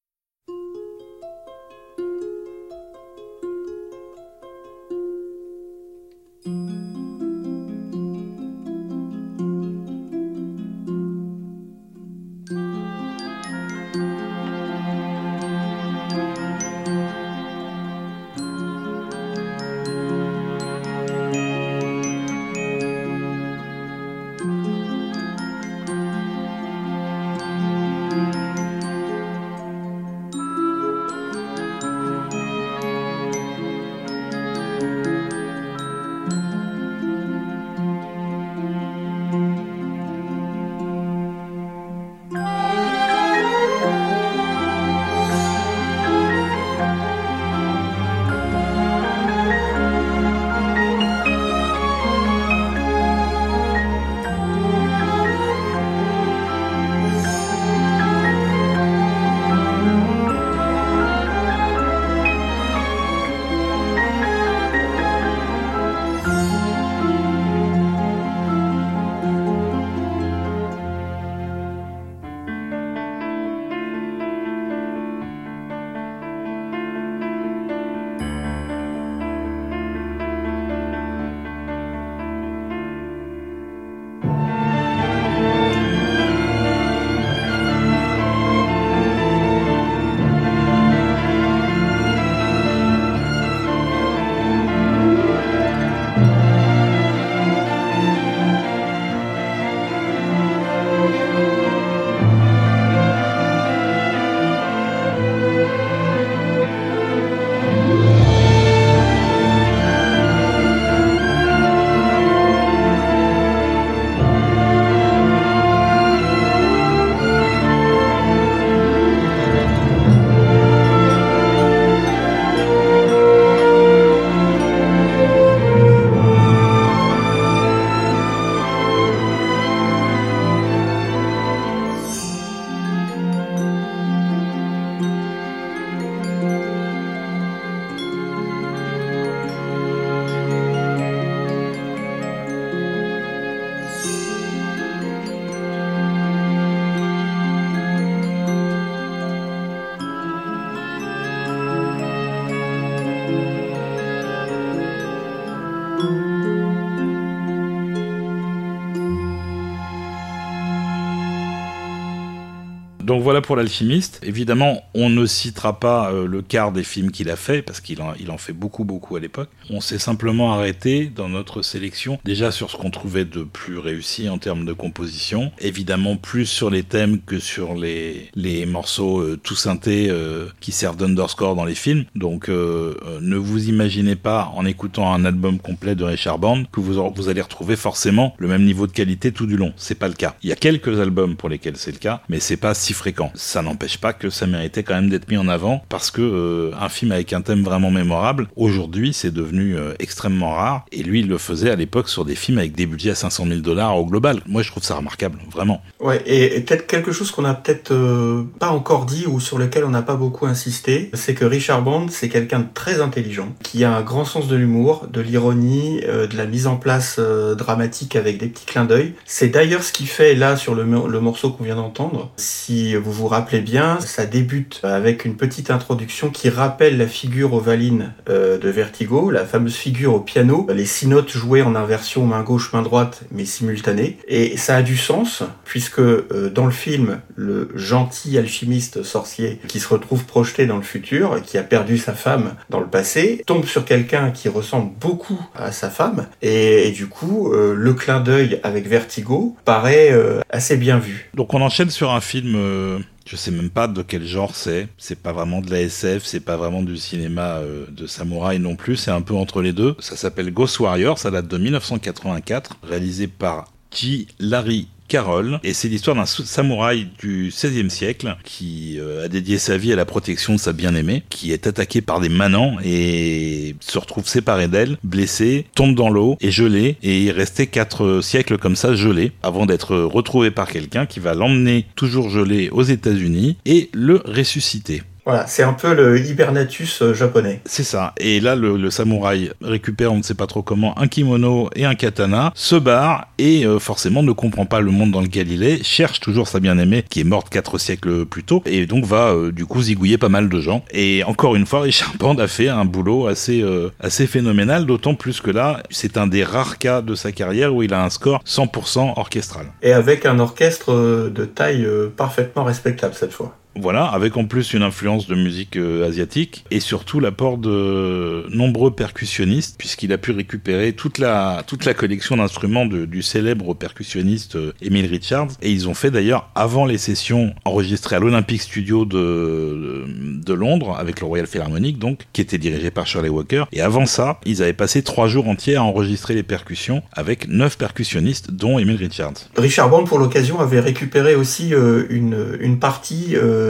Pour l'alchimiste. Évidemment, on ne citera pas euh, le quart des films qu'il a fait, parce qu'il en, fait beaucoup, beaucoup à l'époque. On s'est simplement arrêté dans notre sélection, déjà sur ce qu'on trouvait de plus réussi en termes de composition. Évidemment, plus sur les thèmes que sur les, les morceaux euh, tout synthés euh, qui servent d'underscore dans les films. Donc ne vous imaginez pas, en écoutant un album complet de Richard Band, que vous, vous allez retrouver forcément le même niveau de qualité tout du long. C'est pas le cas. Il y a quelques albums pour lesquels c'est le cas, mais c'est pas si fréquent. Ça n'empêche pas que ça méritait quand même d'être mis en avant parce que euh, un film avec un thème vraiment mémorable, aujourd'hui, c'est devenu euh, extrêmement rare. Et lui, il le faisait à l'époque sur des films avec des budgets à 500 000 dollars au global. Moi, je trouve ça remarquable, vraiment. Ouais, et, peut-être quelque chose qu'on a peut-être euh, pas encore dit ou sur lequel on n'a pas beaucoup insisté, c'est que Richard Bond, c'est quelqu'un de très intelligent, qui a un grand sens de l'humour, de l'ironie, de la mise en place dramatique avec des petits clins d'œil. C'est d'ailleurs ce qui fait là sur le morceau qu'on vient d'entendre. Si vous vous rappelez bien, ça débute avec une petite introduction qui rappelle la figure ovaline euh, de Vertigo, la fameuse figure au piano, les six notes jouées en inversion main gauche, main droite, mais simultanées. Et ça a du sens, puisque euh, dans le film, le gentil alchimiste sorcier qui se retrouve projeté dans le futur, qui a perdu sa femme dans le passé, tombe sur quelqu'un qui ressemble beaucoup à sa femme, et, du coup, euh, le clin d'œil avec Vertigo paraît assez bien vu. Donc on enchaîne sur un film je sais même pas de quel genre c'est. C'est pas vraiment de la SF, c'est pas vraiment du cinéma euh, de samouraï non plus. C'est un peu entre les deux. Ça s'appelle Ghost Warrior. Ça date de 1984, réalisé par J. Larry Carole, et c'est l'histoire d'un samouraï du XVIe siècle qui euh, a dédié sa vie à la protection de sa bien-aimée, qui est attaqué par des manants et se retrouve séparé d'elle, blessé, tombe dans l'eau et gelé, et est resté quatre siècles comme ça gelé, avant d'être retrouvé par quelqu'un qui va l'emmener toujours gelé aux États-Unis et le ressusciter. Voilà, c'est un peu le hibernatus euh, japonais. C'est ça. Et là, le, samouraï récupère, on ne sait pas trop comment, un kimono et un katana, se barre et euh, forcément ne comprend pas le monde dans lequel il est, cherche toujours sa bien-aimée qui est morte quatre siècles plus tôt et donc va euh, du coup zigouiller pas mal de gens. Et encore une fois, Richard Band a fait un boulot assez assez phénoménal, d'autant plus que là, c'est un des rares cas de sa carrière où il a un score 100% orchestral. Et avec un orchestre de taille parfaitement respectable cette fois. Voilà, avec en plus une influence de musique euh, asiatique et surtout l'apport de nombreux percussionnistes puisqu'il a pu récupérer toute la toute la collection d'instruments du célèbre percussionniste euh, Emile Richards et ils ont fait d'ailleurs avant les sessions enregistrées à l'Olympic Studio de, de Londres avec le Royal Philharmonic donc qui était dirigé par Shirley Walker et avant ça ils avaient passé trois jours entiers à enregistrer les percussions avec neuf percussionnistes dont Emile Richards. Richard Band pour l'occasion avait récupéré aussi euh, une une partie euh,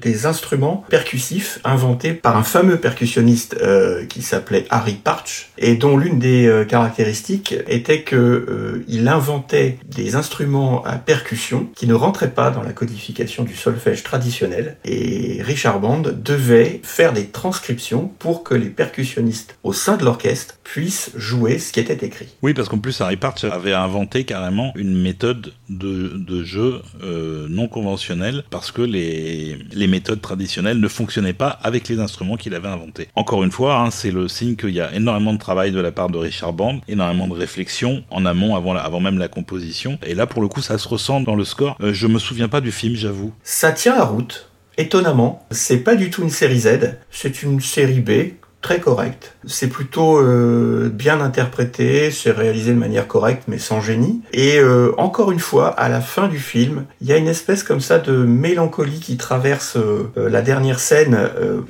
des instruments percussifs inventés par un fameux percussionniste euh, qui s'appelait Harry Parch et dont l'une des euh, caractéristiques était que il inventait des instruments à percussion qui ne rentraient pas dans la codification du solfège traditionnel et Richard Band devait faire des transcriptions pour que les percussionnistes au sein de l'orchestre puissent jouer ce qui était écrit. Oui, parce qu'en plus Harry Parch avait inventé carrément une méthode de, de jeu non conventionnelle parce que les les, méthodes traditionnelles ne fonctionnaient pas avec les instruments qu'il avait inventés. Encore une fois, hein, c'est le signe qu'il y a énormément de travail de la part de Richard Band, énormément de réflexion en amont, avant, avant même la composition. Et là, pour le coup, ça se ressent dans le score. Euh, je me souviens pas du film, j'avoue. Ça tient la route. Étonnamment, c'est pas du tout une série Z, c'est une série B très correct. C'est plutôt euh, bien interprété, c'est réalisé de manière correcte mais sans génie. Et euh, encore une fois, à la fin du film, il y a une espèce comme ça de mélancolie qui traverse euh, la dernière scène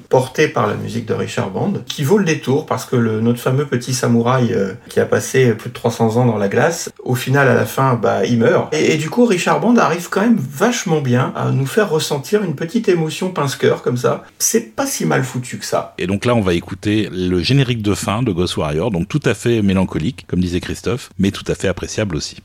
portée par la musique de Richard Band, qui vaut le détour parce que notre fameux petit samouraï qui a passé plus de 300 ans dans la glace, au final à la fin, bah il meurt. Et, et du coup, Richard Band arrive quand même vachement bien à nous faire ressentir une petite émotion pince-cœur comme ça. C'est pas si mal foutu que ça. Et donc là, on va écouter le générique de fin de Ghost Warrior, donc tout à fait mélancolique, comme disait Christophe, mais tout à fait appréciable aussi.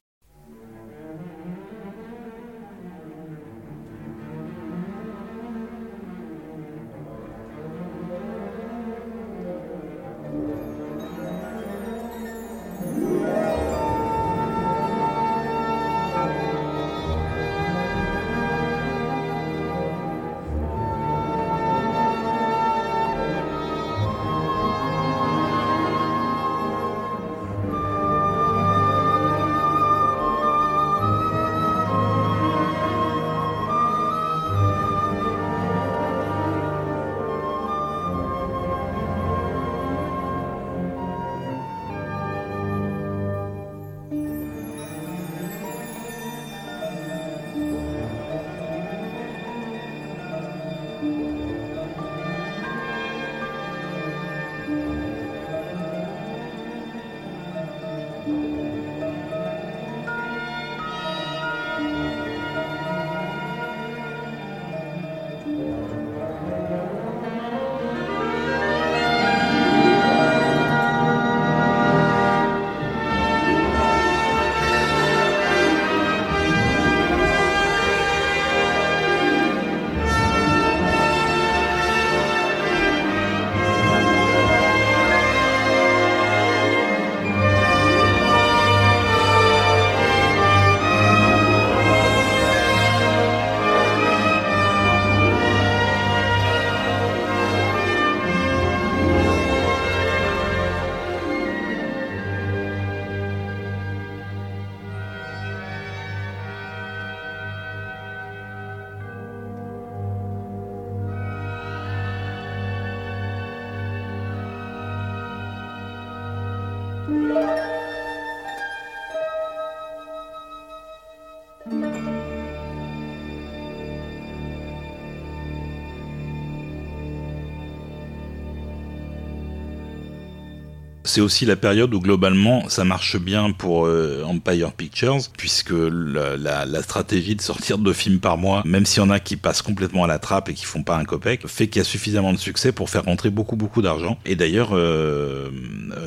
C'est aussi la période où globalement ça marche bien pour euh, Empire Pictures, puisque la, stratégie de sortir deux films par mois, même s'il y en a qui passent complètement à la trappe et qui font pas un copec, fait qu'il y a suffisamment de succès pour faire rentrer beaucoup beaucoup d'argent. Et d'ailleurs, euh,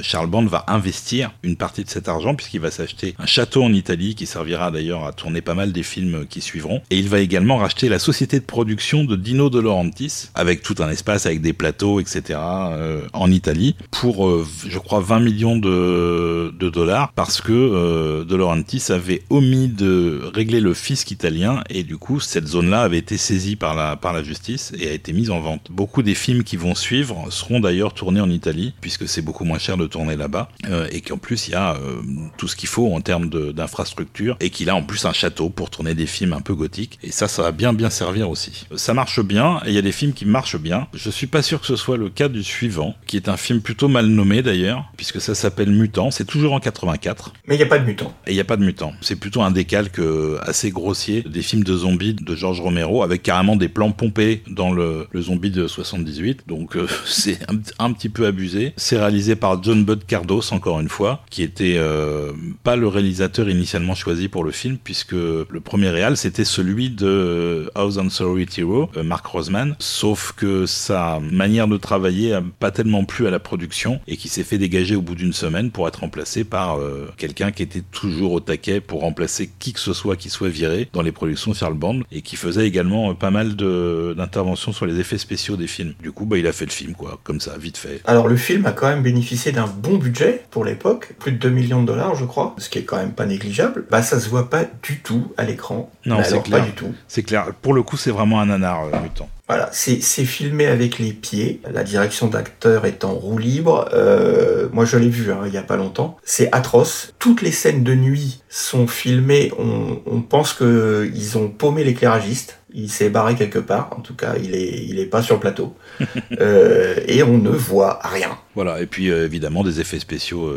Charles Band va investir une partie de cet argent puisqu'il va s'acheter un château en Italie qui servira d'ailleurs à tourner pas mal des films qui suivront. Et il va également racheter la société de production de Dino De Laurentiis avec tout un espace avec des plateaux, etc. Euh, en Italie pour, euh, je crois 20 millions de, de dollars parce que euh, De Laurentiis avait omis de régler le fisc italien et du coup cette zone-là avait été saisie par la, par la justice et a été mise en vente. Beaucoup des films qui vont suivre seront d'ailleurs tournés en Italie puisque c'est beaucoup moins cher de tourner là-bas euh, et qu'en plus il y a euh, tout ce qu'il faut en termes d'infrastructure et qu'il a en plus un château pour tourner des films un peu gothiques et ça ça va bien bien servir aussi. Ça marche bien et il y a des films qui marchent bien. Je suis pas sûr que ce soit le cas du suivant qui est un film plutôt mal nommé d'ailleurs puisque ça s'appelle Mutant. C'est toujours en 84. Mais il n'y a pas de mutant. Et il n'y a pas de mutant. C'est plutôt un décalque euh, assez grossier des films de zombies de George Romero, avec carrément des plans pompés dans le, le zombie de 78. Donc euh, c'est un, un, petit peu abusé. C'est réalisé par John Bud Cardos, encore une fois, qui était euh, pas le réalisateur initialement choisi pour le film, puisque le premier réal, c'était celui de House on Sorry Hero, euh, Mark Roseman. Sauf que sa manière de travailler a pas tellement plu à la production et qui s'est fait dégager au bout d'une semaine pour être remplacé par euh, quelqu'un qui était toujours au taquet pour remplacer qui que ce soit qui soit viré dans les productions Charles Band et qui faisait également euh, pas mal d'interventions sur les effets spéciaux des films. Du coup, bah, il a fait le film, quoi, comme ça, vite fait. Alors, le film a quand même bénéficié d'un bon budget pour l'époque, plus de 2 millions de dollars, je crois, ce qui est quand même pas négligeable. Bah, ça se voit pas du tout à l'écran. Non, c'est clair. Pas du tout. C'est clair. Pour le coup, c'est vraiment un nanar, euh, mutant. Voilà, c'est filmé avec les pieds. La direction d'acteur est en roue libre. Euh, moi, je l'ai vu hein, il y a pas longtemps. C'est atroce. Toutes les scènes de nuit sont filmées. On, on pense que ils ont paumé l'éclairagiste. Il s'est barré quelque part. En tout cas, il est, il est pas sur le plateau. euh, et on ne voit rien. Voilà. Et puis, euh, évidemment, des effets spéciaux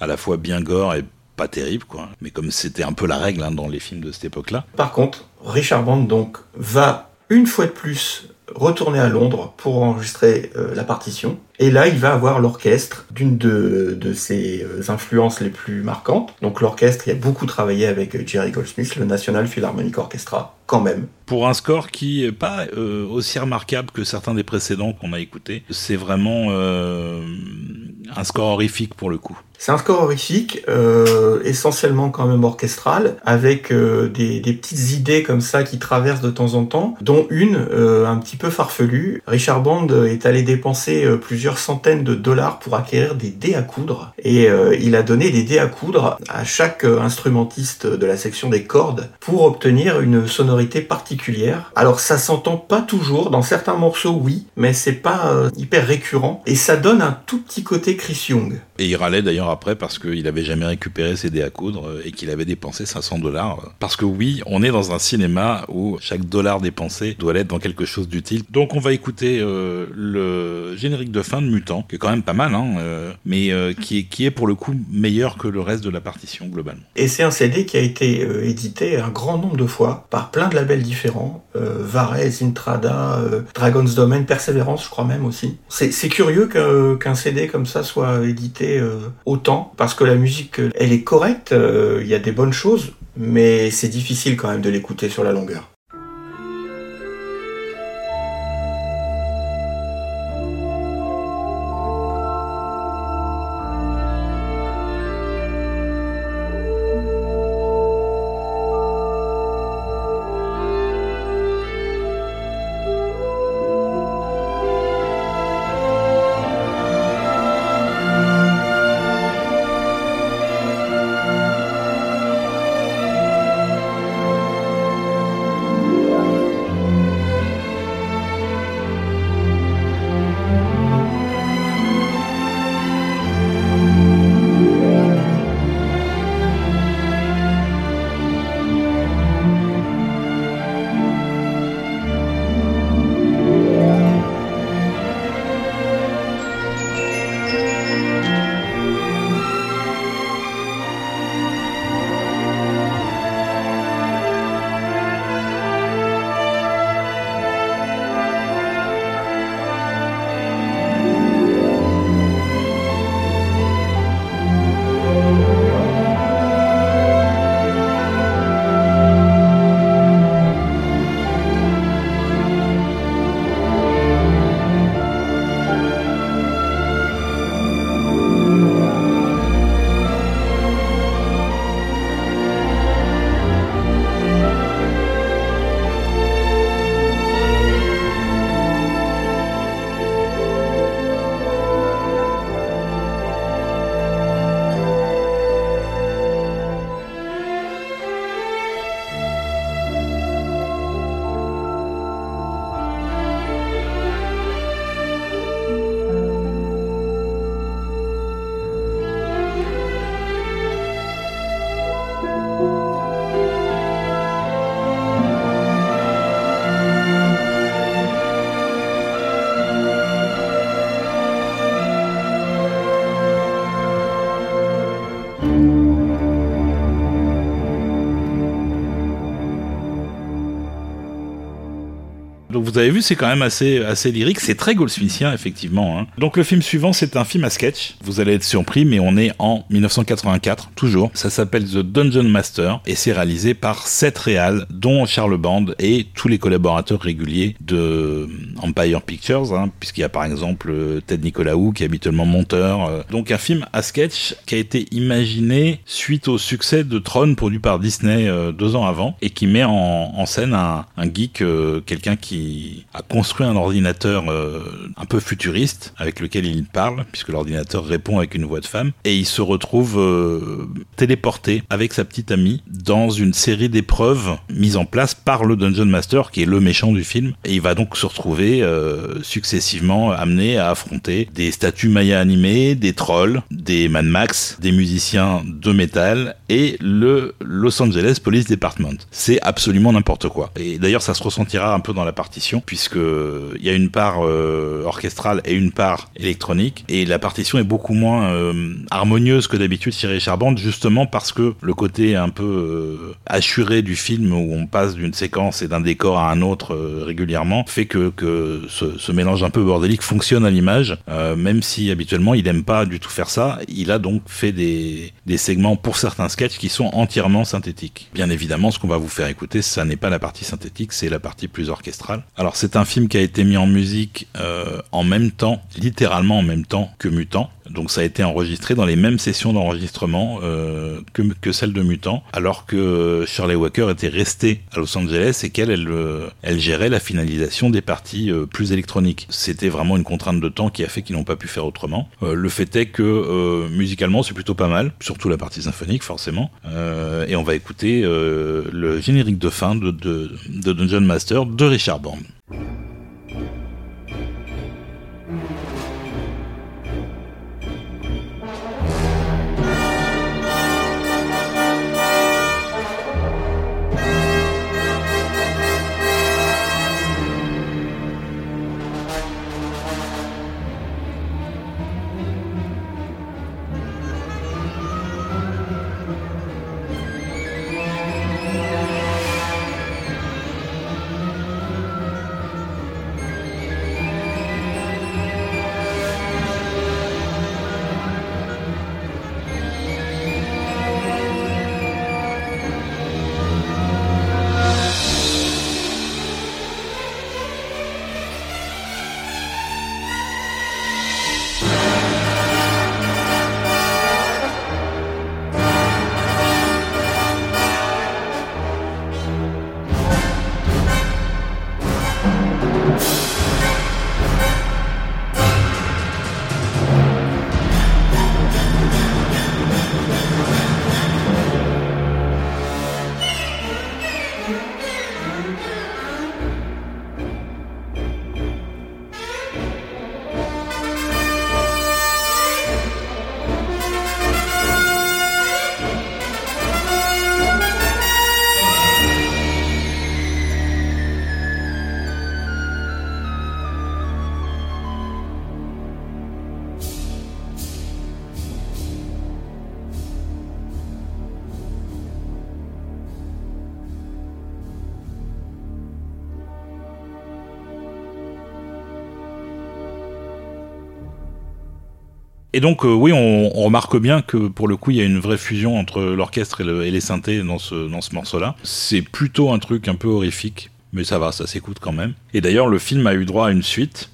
à la fois bien gore et pas terrible, quoi. Mais comme c'était un peu la règle hein, dans les films de cette époque-là. Par contre, Richard Band donc va une fois de plus retourner à Londres pour enregistrer euh, la partition. Et là, il va avoir l'orchestre d'une de, de ses influences les plus marquantes. Donc l'orchestre, il a beaucoup travaillé avec Jerry Goldsmith, le National Philharmonic Orchestra, quand même. Pour un score qui est pas euh, aussi remarquable que certains des précédents qu'on a écoutés, c'est vraiment euh, un score horrifique pour le coup. C'est un score horrifique, euh, essentiellement quand même orchestral, avec euh, des, des, petites idées comme ça qui traversent de temps en temps, dont une euh, un petit peu farfelue. Richard Band est allé dépenser euh, centaines de dollars pour acquérir des dés à coudre, et euh, il a donné des dés à coudre à chaque instrumentiste de la section des cordes pour obtenir une sonorité particulière. Alors ça s'entend pas toujours, dans certains morceaux oui, mais c'est pas hyper récurrent, et ça donne un tout petit côté Chris Young. Et il râlait d'ailleurs après parce qu'il avait jamais récupéré ses dés à coudre et qu'il avait dépensé 500 dollars. Parce que oui, on est dans un cinéma où chaque dollar dépensé doit être dans quelque chose d'utile. Donc on va écouter euh, le générique de fin de Mutant, qui est quand même pas mal, hein, euh, mais euh, qui, est, qui est pour le coup meilleur que le reste de la partition globalement. Et c'est un CD qui a été euh, édité un grand nombre de fois par plein de labels différents, Varese, Intrada, Dragon's Domain, Perseverance, je crois même aussi. C'est curieux qu'un qu CD comme ça soit édité autant parce que la musique elle est correcte, il y a des bonnes choses, mais c'est difficile quand même de l'écouter sur la longueur. Vous avez vu, c'est quand même assez, assez lyrique. C'est très Goldsmithien, effectivement. Hein. Donc le film suivant, c'est un film à sketch. Vous allez être surpris, mais on est en 1984, toujours. Ça s'appelle The Dungeon Master et c'est réalisé par sept réals, dont Charles Band et tous les collaborateurs réguliers de Empire Pictures, hein, puisqu'il y a par exemple euh, Ted Nicolaou qui est habituellement monteur. Euh. Donc un film à sketch qui a été imaginé suite au succès de Tron produit par Disney euh, deux ans avant et qui met en, scène un, geek, quelqu'un qui a construit un ordinateur un peu futuriste avec lequel il parle, puisque l'ordinateur répond avec une voix de femme, et il se retrouve téléporté avec sa petite amie dans une série d'épreuves mises en place par le Dungeon Master, qui est le méchant du film, et il va donc se retrouver successivement amené à affronter des statues mayas animées, des trolls, des Mad Max, des musiciens de métal et le Los Angeles Police Department. C'est absolument n'importe quoi. Et d'ailleurs, ça se ressentira un peu dans la partition puisque il y a une part euh, orchestrale et une part électronique et la partition est beaucoup moins euh, harmonieuse que d'habitude chez Richard Band justement parce que le côté un peu euh, assuré du film où on passe d'une séquence et d'un décor à un autre régulièrement fait que, ce, mélange un peu bordélique fonctionne à l'image, même si habituellement il aime pas du tout faire ça. Il a donc fait des, des segments pour certains sketchs qui sont entièrement synthétiques. Bien évidemment, ce qu'on va vous faire écouter, ça n'est pas la partie synthétique, c'est la partie plus orchestrale. Alors c'est un film qui a été mis en musique euh, en même temps, littéralement en même temps que Mutant. Donc ça a été enregistré dans les mêmes sessions d'enregistrement euh, que, que celle de Mutant, alors que Shirley Walker était restée à Los Angeles et qu'elle elle, euh, gérait la finalisation des parties euh, plus électroniques. C'était vraiment une contrainte de temps qui a fait qu'ils n'ont pas pu faire autrement. Le fait est que musicalement c'est plutôt pas mal, surtout la partie symphonique forcément. et on va écouter le générique de fin de, de, de Dungeon Master de Richard Band. Et donc euh, oui, on, remarque bien que pour le coup, il y a une vraie fusion entre l'orchestre et, les synthés dans ce, dans ce morceau-là. C'est plutôt un truc un peu horrifique, mais ça va, ça s'écoute quand même. Et d'ailleurs, le film a eu droit à une suite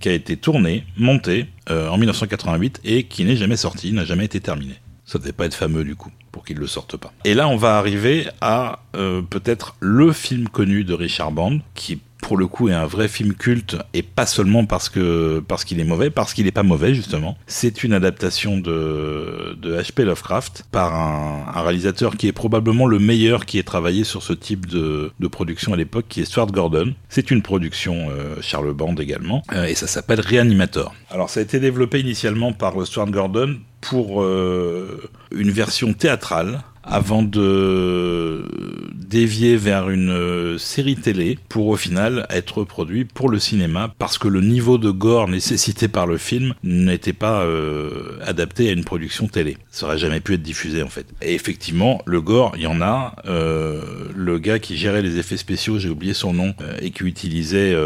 qui a été tournée, montée euh, en 1988 et qui n'est jamais sortie, n'a jamais été terminée. Ça devait pas être fameux du coup, pour qu'il le sorte pas. Et là, on va arriver à euh, peut-être le film connu de Richard Band, qui pour le coup est un vrai film culte et pas seulement parce que parce qu'il est mauvais, parce qu'il est pas mauvais justement. C'est une adaptation de de H.P. Lovecraft par un, réalisateur qui est probablement le meilleur qui ait travaillé sur ce type de, production à l'époque, qui est Stuart Gordon. C'est une production euh, Charles Band également euh, et ça s'appelle Reanimator. Alors ça a été développé initialement par Stuart Gordon pour euh, une version théâtrale avant de dévier vers une euh, série télé pour au final être produit pour le cinéma parce que le niveau de gore nécessité par le film n'était pas euh, adapté à une production télé. Ça aurait jamais pu être diffusé en fait. Et effectivement, le gore, il y en a. Euh, le gars qui gérait les effets spéciaux, j'ai oublié son nom, et qui utilisait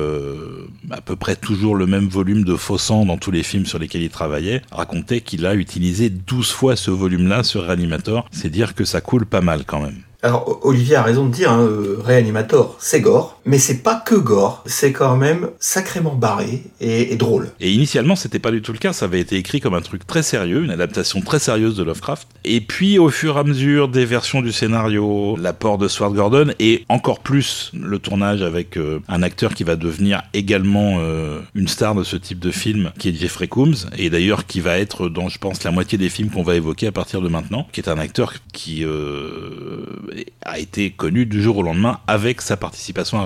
à peu près toujours le même volume de faux sang dans tous les films sur lesquels il travaillait, racontait qu'il a utilisé 12 fois ce volume-là sur Reanimator. C'est dire que ça coule pas mal quand même. Alors Olivier a raison de dire, hein, euh, Reanimator, c'est gore, mais c'est pas que gore, c'est quand même sacrément barré et, drôle. Et initialement, c'était pas du tout le cas, ça avait été écrit comme un truc très sérieux, une adaptation très sérieuse de Lovecraft. Et puis au fur et à mesure des versions du scénario, l'apport de Swart Gordon et encore plus le tournage avec euh, un acteur qui va devenir également euh, une star de ce type de film, qui est Jeffrey Combs, et d'ailleurs qui va être dans, je pense, la moitié des films qu'on va évoquer à partir de maintenant, qui est un acteur qui euh, a été connu du jour au lendemain avec sa participation à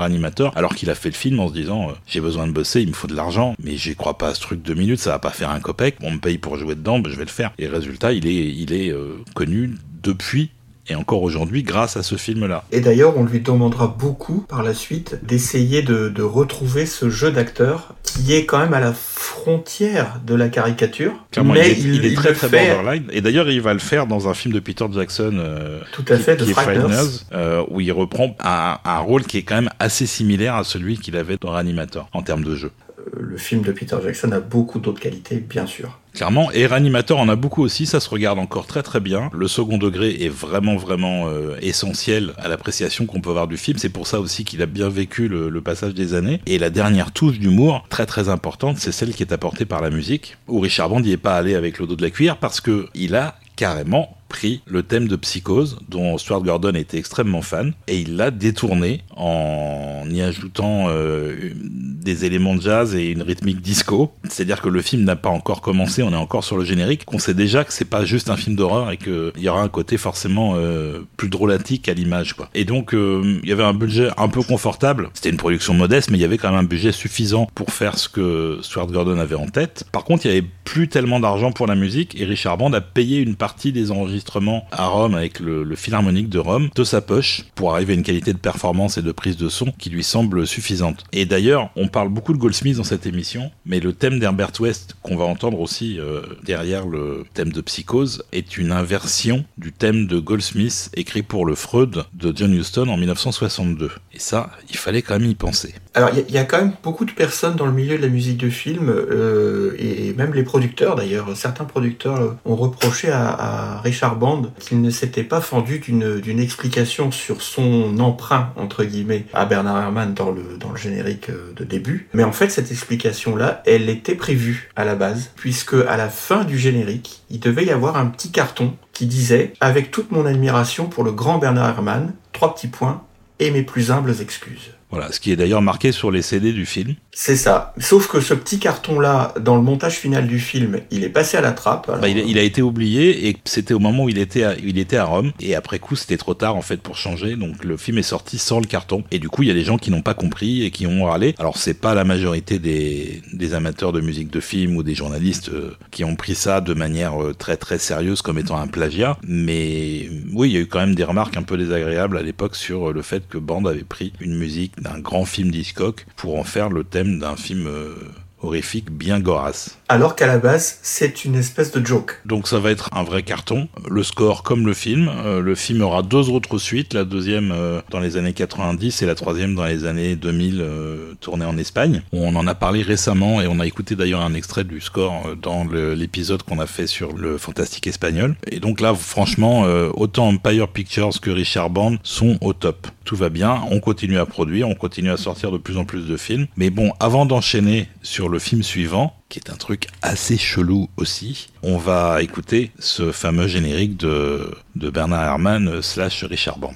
Alors qu'il a fait le film en se disant euh, j'ai besoin de bosser, il me faut de l'argent, mais j'y crois pas à ce truc de minutes, ça va pas faire un copec, on me paye pour jouer dedans, ben, je vais le faire. Et résultat, il est, il est euh, connu depuis et encore aujourd'hui grâce à ce film-là. Et d'ailleurs, on lui demandera beaucoup par la suite d'essayer de, de, retrouver ce jeu d'acteur qui est quand même à la frontière de la caricature. Clairement, mais il est, il, il est très très fait... borderline. Et d'ailleurs, il va le faire dans un film de Peter Jackson, euh, tout à fait, qui, de qui Frighteners, euh, où il reprend un, un, rôle qui est quand même assez similaire à celui qu'il avait dans Reanimator en termes de jeu. Le film de Peter Jackson a beaucoup d'autres qualités, bien sûr. Clairement, et Reanimator en a beaucoup aussi, ça se regarde encore très très bien. Le second degré est vraiment vraiment euh, essentiel à l'appréciation qu'on peut avoir du film, c'est pour ça aussi qu'il a bien vécu le, le, passage des années. Et la dernière touche d'humour, très très importante, c'est celle qui est apportée par la musique, où Richard Band n'y est pas allé avec le dos de la cuillère parce que il a carrément pris le thème de Psychose, dont Stuart Gordon était extrêmement fan, et il l'a détourné en y ajoutant euh, des éléments de jazz et une rythmique disco. C'est-à-dire que le film n'a pas encore commencé, on est encore sur le générique, qu'on sait déjà que c'est pas juste un film d'horreur et qu'il y aura un côté forcément euh, plus drôlatique à l'image. Et donc, euh, il y avait un budget un peu confortable. C'était une production modeste, mais il y avait quand même un budget suffisant pour faire ce que Stuart Gordon avait en tête. Par contre, il y avait plus tellement d'argent pour la musique et Richard Band a payé une partie des enregistrements à Rome avec le, le, Philharmonique de Rome de sa poche pour arriver à une qualité de performance et de prise de son qui lui semble suffisante. Et d'ailleurs, on parle beaucoup de Goldsmith dans cette émission, mais le thème d'Herbert West qu'on va entendre aussi euh, derrière le thème de Psychose est une inversion du thème de Goldsmith écrit pour le Freud de John Huston en 1962. Et ça, il fallait quand même y penser. Alors, il y, a quand même beaucoup de personnes dans le milieu de la musique de film, euh, et même les producteurs d'ailleurs. Certains producteurs ont reproché à, à Richard Qu'il ne s'était pas fendu d'une explication sur son emprunt, entre guillemets, à Bernard Herrmann dans le, dans le générique de début. Mais en fait, cette explication-là, elle était prévue à la base, puisque à la fin du générique, il devait y avoir un petit carton qui disait « Avec toute mon admiration pour le grand Bernard Herrmann, trois petits points, et mes plus humbles excuses ». Voilà, ce qui est d'ailleurs marqué sur les CD du film. C'est ça. Sauf que ce petit carton-là, dans le montage final du film, il est passé à la trappe. Alors... Bah, il, a, il, a, été oublié et c'était au moment où il était à, il était à Rome. Et après coup, c'était trop tard en fait pour changer. Donc le film est sorti sans le carton. Et du coup, il y a des gens qui n'ont pas compris et qui ont râlé. Alors c'est pas la majorité des, des, amateurs de musique de film ou des journalistes euh, qui ont pris ça de manière euh, très très sérieuse comme étant un plagiat. Mais oui, il y a eu quand même des remarques un peu désagréables à l'époque sur euh, le fait que Band avait pris une musique d'un grand film d'Hitchcock pour en faire le thème d'un film euh, horrifique bien gorasse. Alors qu'à la base, c'est une espèce de joke. Donc ça va être un vrai carton. Le score comme le film. Euh, le film aura deux autres suites. La deuxième euh, dans les années 90 et la troisième dans les années 2000, euh, tournée en Espagne. On en a parlé récemment et on a écouté d'ailleurs un extrait du score dans l'épisode qu'on a fait sur le fantastique espagnol. Et donc là, franchement, autant Empire Pictures que Richard Band sont au top. Tout va bien. On continue à produire, on continue à sortir de plus en plus de films. Mais bon, avant d'enchaîner sur le film suivant, qui est un truc assez chelou aussi. On va écouter ce fameux générique de, Bernard Herrmann slash Richard Band.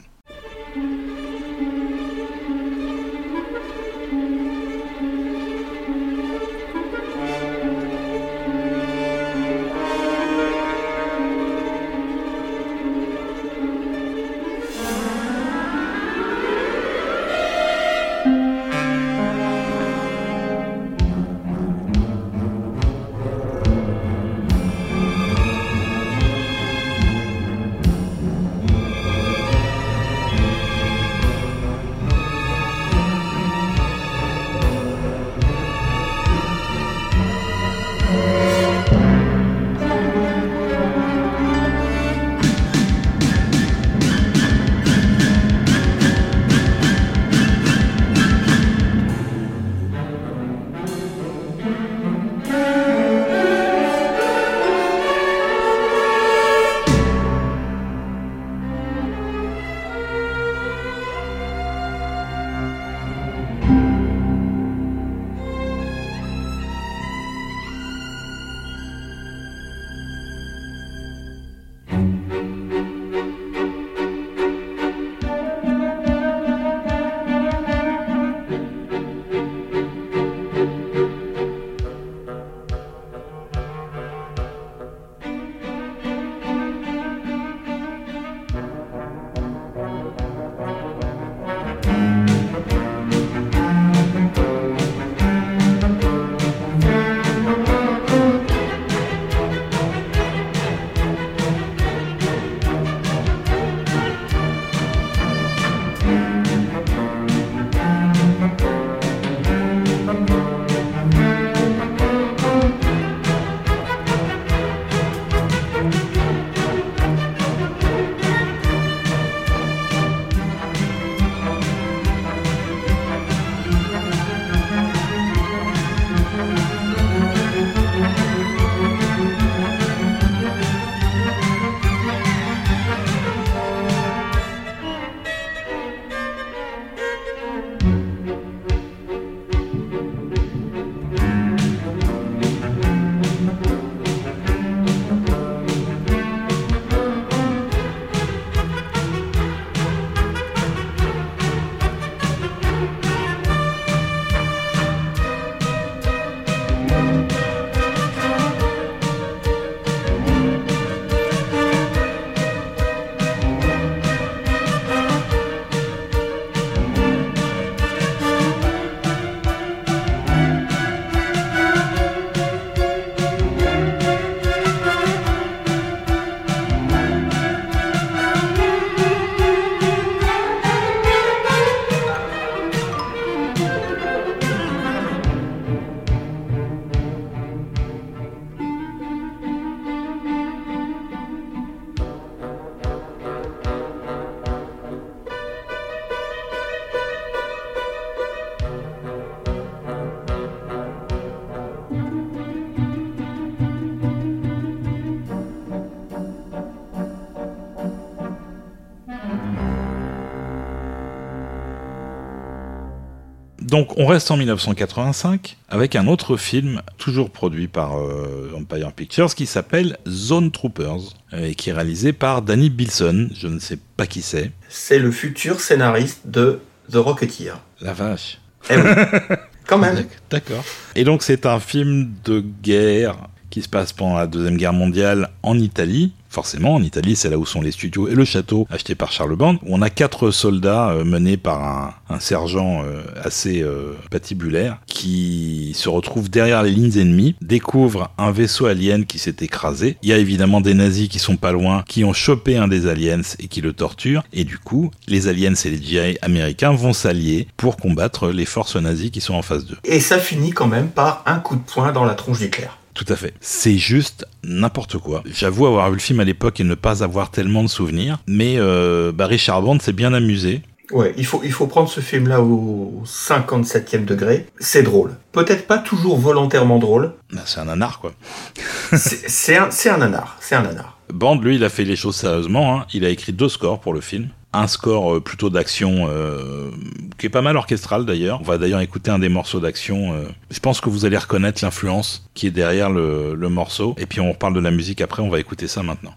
Donc on reste en 1985 avec un autre film toujours produit par euh, Empire Pictures qui s'appelle Zone Troopers euh, et qui est réalisé par Danny Bilson. Je ne sais pas qui c'est. C'est le futur scénariste de The Rocketeer. La vache. Eh oui. Quand même. D'accord. Et donc c'est un film de guerre qui se passe pendant la Deuxième Guerre mondiale en Italie. Forcément, en Italie, c'est là où sont les studios et le château acheté par Charles Band, on a quatre soldats euh, menés par un, sergent euh, assez euh, patibulaire qui se retrouve derrière les lignes ennemies, découvre un vaisseau alien qui s'est écrasé. Il y a évidemment des nazis qui sont pas loin, qui ont chopé un des aliens et qui le torturent. Et du coup, les aliens et les GI américains vont s'allier pour combattre les forces nazies qui sont en face d'eux. Et ça finit quand même par un coup de poing dans la tronche d'Hitler. Tout à fait. C'est juste n'importe quoi. J'avoue avoir vu le film à l'époque et ne pas avoir tellement de souvenirs, mais euh, bah Richard Band s'est bien amusé. Ouais, il faut, il faut prendre ce film-là au 57e degré. C'est drôle. Peut-être pas toujours volontairement drôle. Bah, c'est un nanar, quoi. c'est un, un nanar. C'est un nanar. Band, lui, il a fait les choses sérieusement. Hein. Il a écrit deux scores pour le film. Un score euh, plutôt d'action euh, qui est pas mal orchestral d'ailleurs. On va d'ailleurs écouter un des morceaux d'action. euh. Je pense que vous allez reconnaître l'influence qui est derrière le, le morceau. Et puis on reparle de la musique après, on va écouter ça maintenant.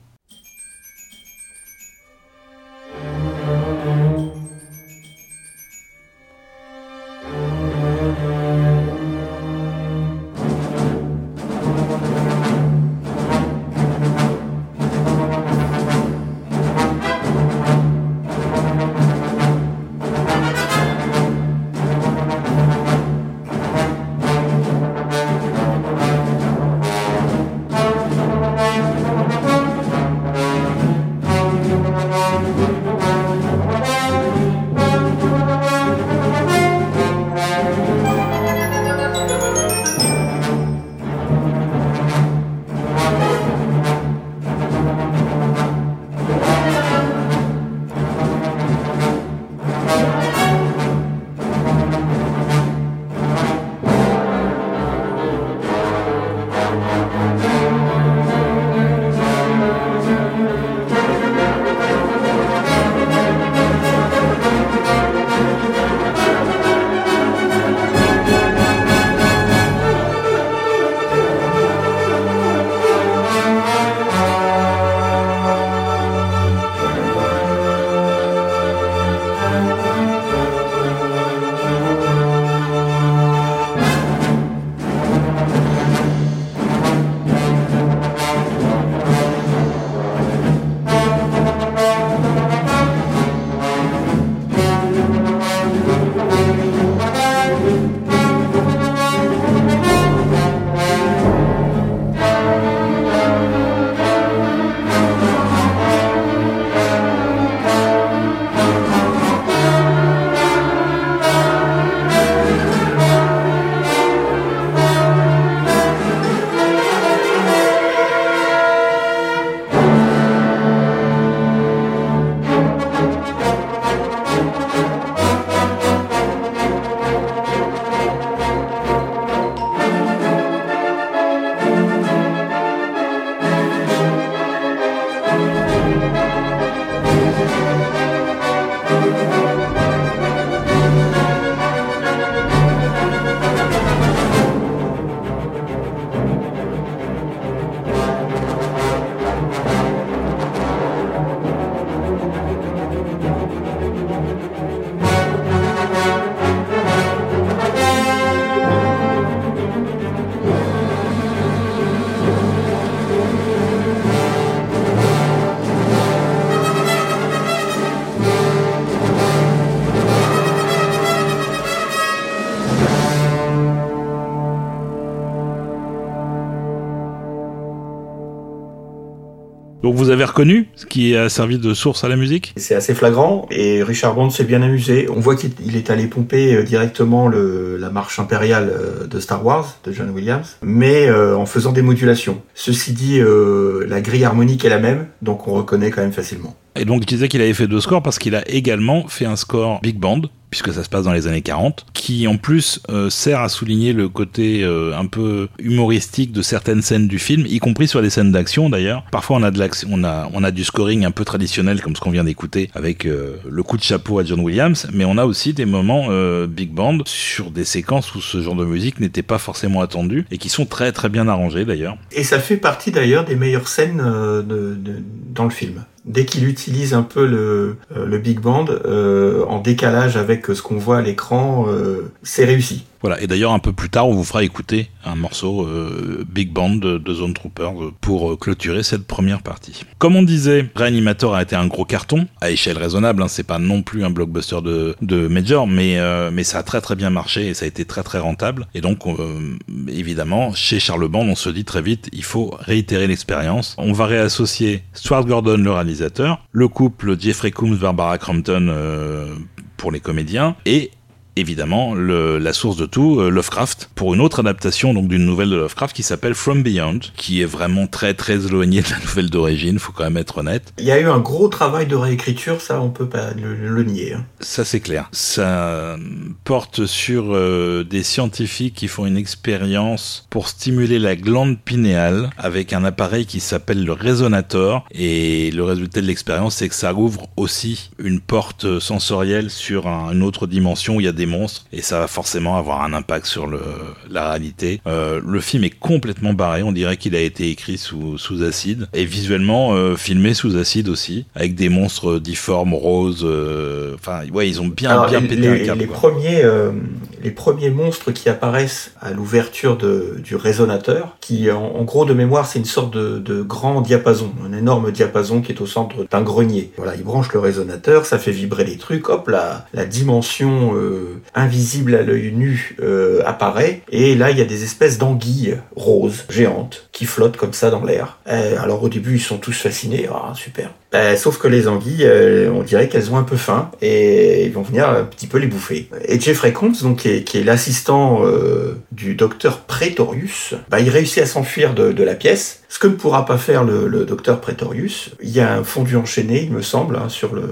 Donc vous avez reconnu ce qui a servi de source à la musique? C'est assez flagrant et Richard Band s'est bien amusé. On voit qu'il il est allé pomper euh, directement le, la marche impériale euh, de Star Wars de John Williams, mais euh, en faisant des modulations. Ceci dit, euh, la grille harmonique est la même, donc on reconnaît quand même facilement. Et donc je disais qu'il avait fait deux scores parce qu'il a également fait un score big band puisque ça se passe dans les années 40, qui en plus euh, sert à souligner le côté euh, un peu humoristique de certaines scènes du film, y compris sur les scènes d'action d'ailleurs. Parfois on a de l'action, on a on a du scoring un peu traditionnel comme ce qu'on vient d'écouter avec euh, le coup de chapeau à John Williams, mais on a aussi des moments big band sur des séquences où ce genre de musique n'était pas forcément attendu et qui sont très très bien arrangées d'ailleurs. Et ça fait partie d'ailleurs des meilleures scènes dans le film dès qu'il utilise un peu le, le big band euh, en décalage avec ce qu'on voit à l'écran, euh, c'est réussi. Voilà, et d'ailleurs un peu plus tard, on vous fera écouter un morceau euh, Big Band de, Zone Trooper pour euh, clôturer cette première partie. Comme on disait, Reanimator a été un gros carton, à échelle raisonnable, hein, c'est pas non plus un blockbuster de, de Major, mais, mais ça a très très bien marché et ça a été très très rentable. Et donc, évidemment, chez Charles Band, on se dit très vite, il faut réitérer l'expérience. On va réassocier Stuart Gordon, le réalisateur, le couple Jeffrey Combs, Barbara Crampton pour les comédiens et évidemment le, la source de tout, euh, Lovecraft, pour une autre adaptation donc d'une nouvelle de Lovecraft qui s'appelle From Beyond, qui est vraiment très très éloignée de la nouvelle d'origine, faut quand même être honnête. Il y a eu un gros travail de réécriture, ça on peut pas le, nier. Hein. Ça c'est clair. Ça porte sur euh, des scientifiques qui font une expérience pour stimuler la glande pinéale avec un appareil qui s'appelle le résonateur et le résultat de l'expérience c'est que ça ouvre aussi une porte sensorielle sur une autre dimension où il y a des monstres et ça va forcément avoir un impact sur le, la réalité. Euh, le film est complètement barré, on dirait qu'il a été écrit sous, sous acide et visuellement euh, filmé sous acide aussi, avec des monstres difformes, roses. Euh, enfin, ouais, ils ont bien, bien pété les, un câble. Les premiers, euh, les premiers monstres qui apparaissent à l'ouverture du résonateur, qui en, gros de mémoire, c'est une sorte de, de, grand diapason, un énorme diapason qui est au centre d'un grenier. Voilà, ils branchent le résonateur, ça fait vibrer les trucs, hop, la, la dimension invisible à l'œil nu euh, apparaît. Et là, il y a des espèces d'anguilles roses, géantes, qui flottent comme ça dans l'air. Euh, alors au début, ils sont tous fascinés. Ah, super. Euh, sauf que les anguilles, on dirait qu'elles ont un peu faim et ils vont venir un petit peu les bouffer. Et Jeffrey Combs, donc qui est, l'assistant du docteur Pretorius, bah, il réussit à s'enfuir de, la pièce. Ce que ne pourra pas faire le, docteur Pretorius. Il y a un fondu enchaîné, il me semble, hein, sur le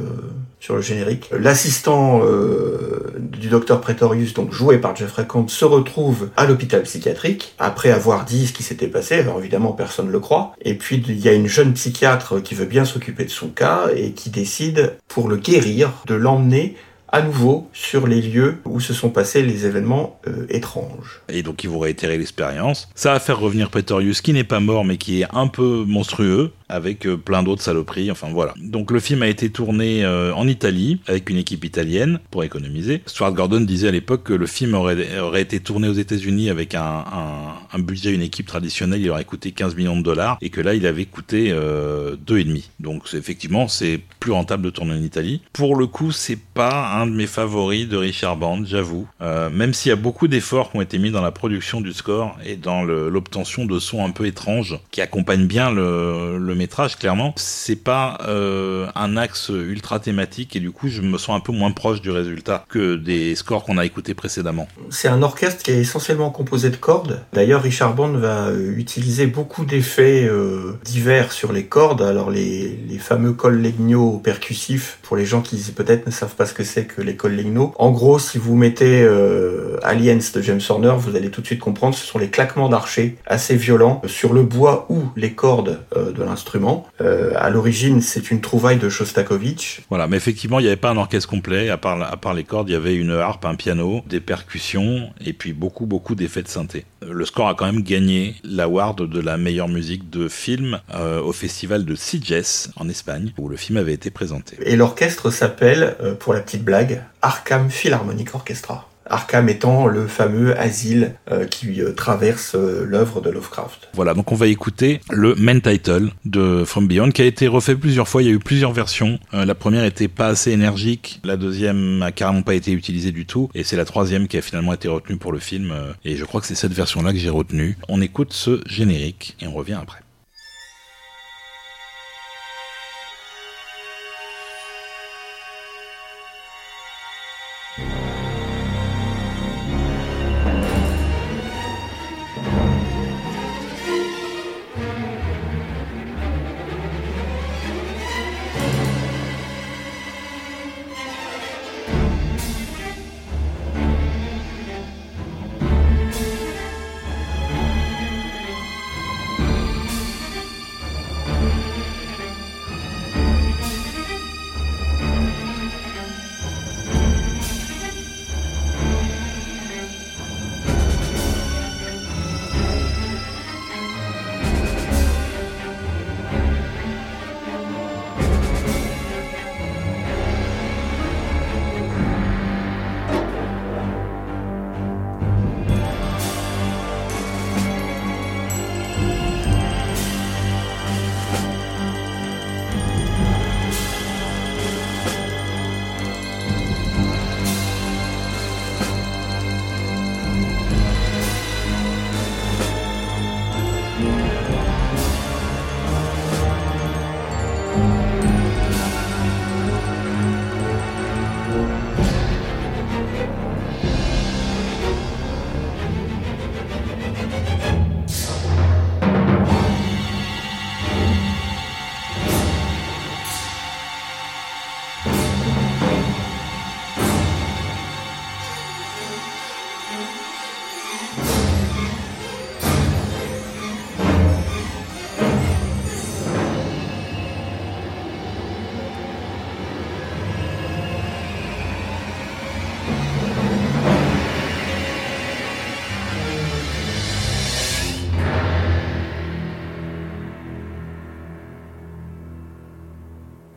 sur le générique. L'assistant euh, du docteur Pretorius, donc joué par Jeffrey Combs, se retrouve à l'hôpital psychiatrique après avoir dit ce qui s'était passé. Alors évidemment, personne ne le croit. Et puis il y a une jeune psychiatre qui veut bien s'occuper de son cas et qui décide, pour le guérir, de l'emmener à nouveau sur les lieux où se sont passés les événements euh, étranges. Et donc ils vont réitérer l'expérience. Ça va faire revenir Pretorius qui n'est pas mort mais qui est un peu monstrueux avec euh, plein d'autres saloperies, enfin voilà. Donc le film a été tourné euh, en Italie avec une équipe italienne pour économiser. Stuart Gordon disait à l'époque que le film aurait, aurait été tourné aux États-Unis avec un, un, un, budget, une équipe traditionnelle, il aurait coûté 15 millions de dollars et que là il avait coûté euh, deux et demi. Donc effectivement c'est plus rentable de tourner en Italie. Pour le coup c'est pas un de mes favoris de Richard Band, j'avoue. Euh, même s'il y a beaucoup d'efforts qui ont été mis dans la production du score et dans l'obtention de sons un peu étranges qui accompagnent bien le, le clairement, c'est pas euh, un axe ultra thématique et du coup, je me sens un peu moins proche du résultat que des scores qu'on a écoutés précédemment. C'est un orchestre qui est essentiellement composé de cordes. D'ailleurs, Richard Bond va euh, utiliser beaucoup d'effets euh, divers sur les cordes. Alors, les, fameux collegno percussifs, pour les gens qui peut-être ne savent pas ce que c'est que les collegno. En gros, si vous mettez euh, Aliens de James Horner, vous allez tout de suite comprendre, ce sont les claquements d'archers assez violents sur le bois ou les cordes de l'instrument instrument. Euh, à l'origine, c'est une trouvaille de Shostakovich. Voilà, mais effectivement, il n'y avait pas un orchestre complet. À part, à part les cordes, il y avait une harpe, un piano, des percussions et puis beaucoup, beaucoup d'effets de synthé. Le score a quand même gagné l'award de la meilleure musique de film euh, au festival de Sitges en Espagne, où le film avait été présenté. Et l'orchestre s'appelle, euh, pour la petite blague, Arkham Philharmonic Orchestra. Arkham étant le fameux asile euh, qui euh, traverse euh, l'œuvre de Lovecraft. Voilà, donc on va écouter le main title de From Beyond qui a été refait plusieurs fois, il y a eu plusieurs versions. la première était pas assez énergique, la deuxième a carrément pas été utilisée du tout, et c'est la troisième qui a finalement été retenue pour le film, et je crois que c'est cette version-là que j'ai retenue. On écoute ce générique et on revient après.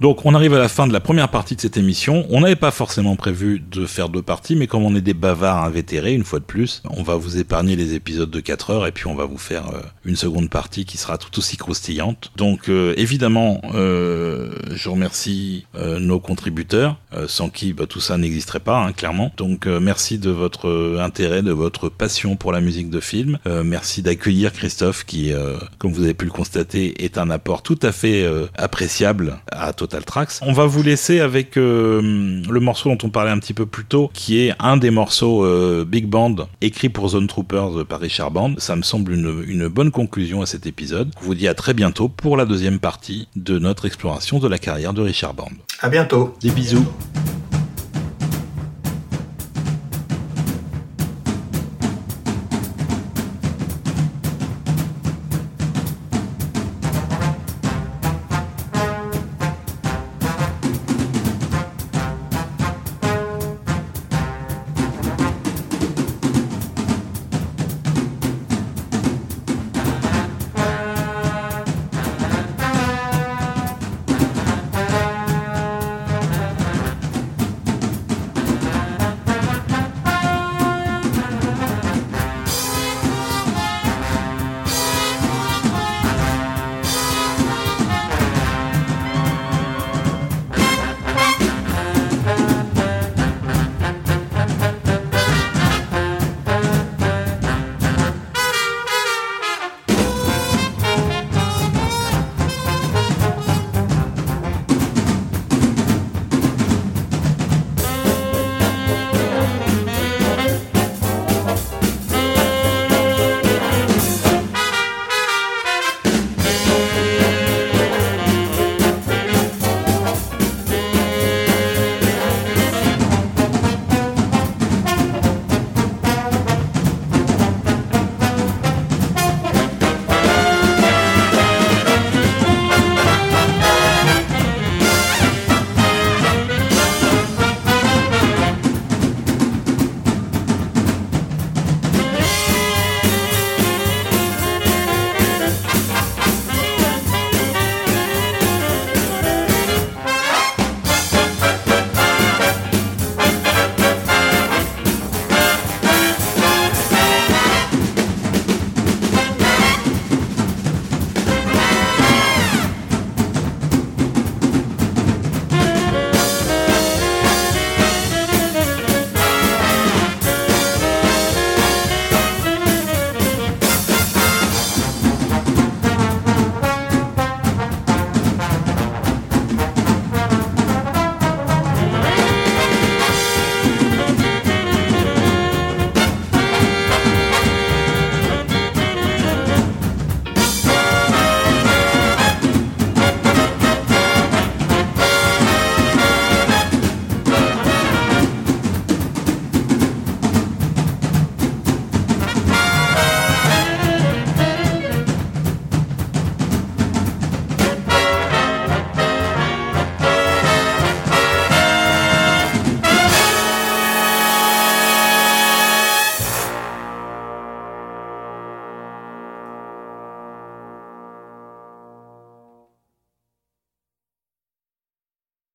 Donc on arrive à la fin de la première partie de cette émission. On n'avait pas forcément prévu de faire deux parties, mais comme on est des bavards invétérés, une fois de plus, on va vous épargner les épisodes de 4 heures et puis on va vous faire euh, une seconde partie qui sera tout aussi croustillante. Donc euh, évidemment, euh, je remercie nos contributeurs, sans qui bah, tout ça n'existerait pas, hein, clairement. Donc merci de votre intérêt, de votre passion pour la musique de film. merci d'accueillir Christophe qui, comme vous avez pu le constater, est un apport tout à fait appréciable à Total Tracks. On va vous laisser avec le morceau dont on parlait un petit peu plus tôt, qui est un des morceaux Big Band écrit pour Zone Troopers par Richard Band. Ça me semble une, une bonne conclusion à cet épisode. Je vous dis à très bientôt pour la deuxième partie de notre exploration de la carrière de Richard Band. À bientôt. Des bisous.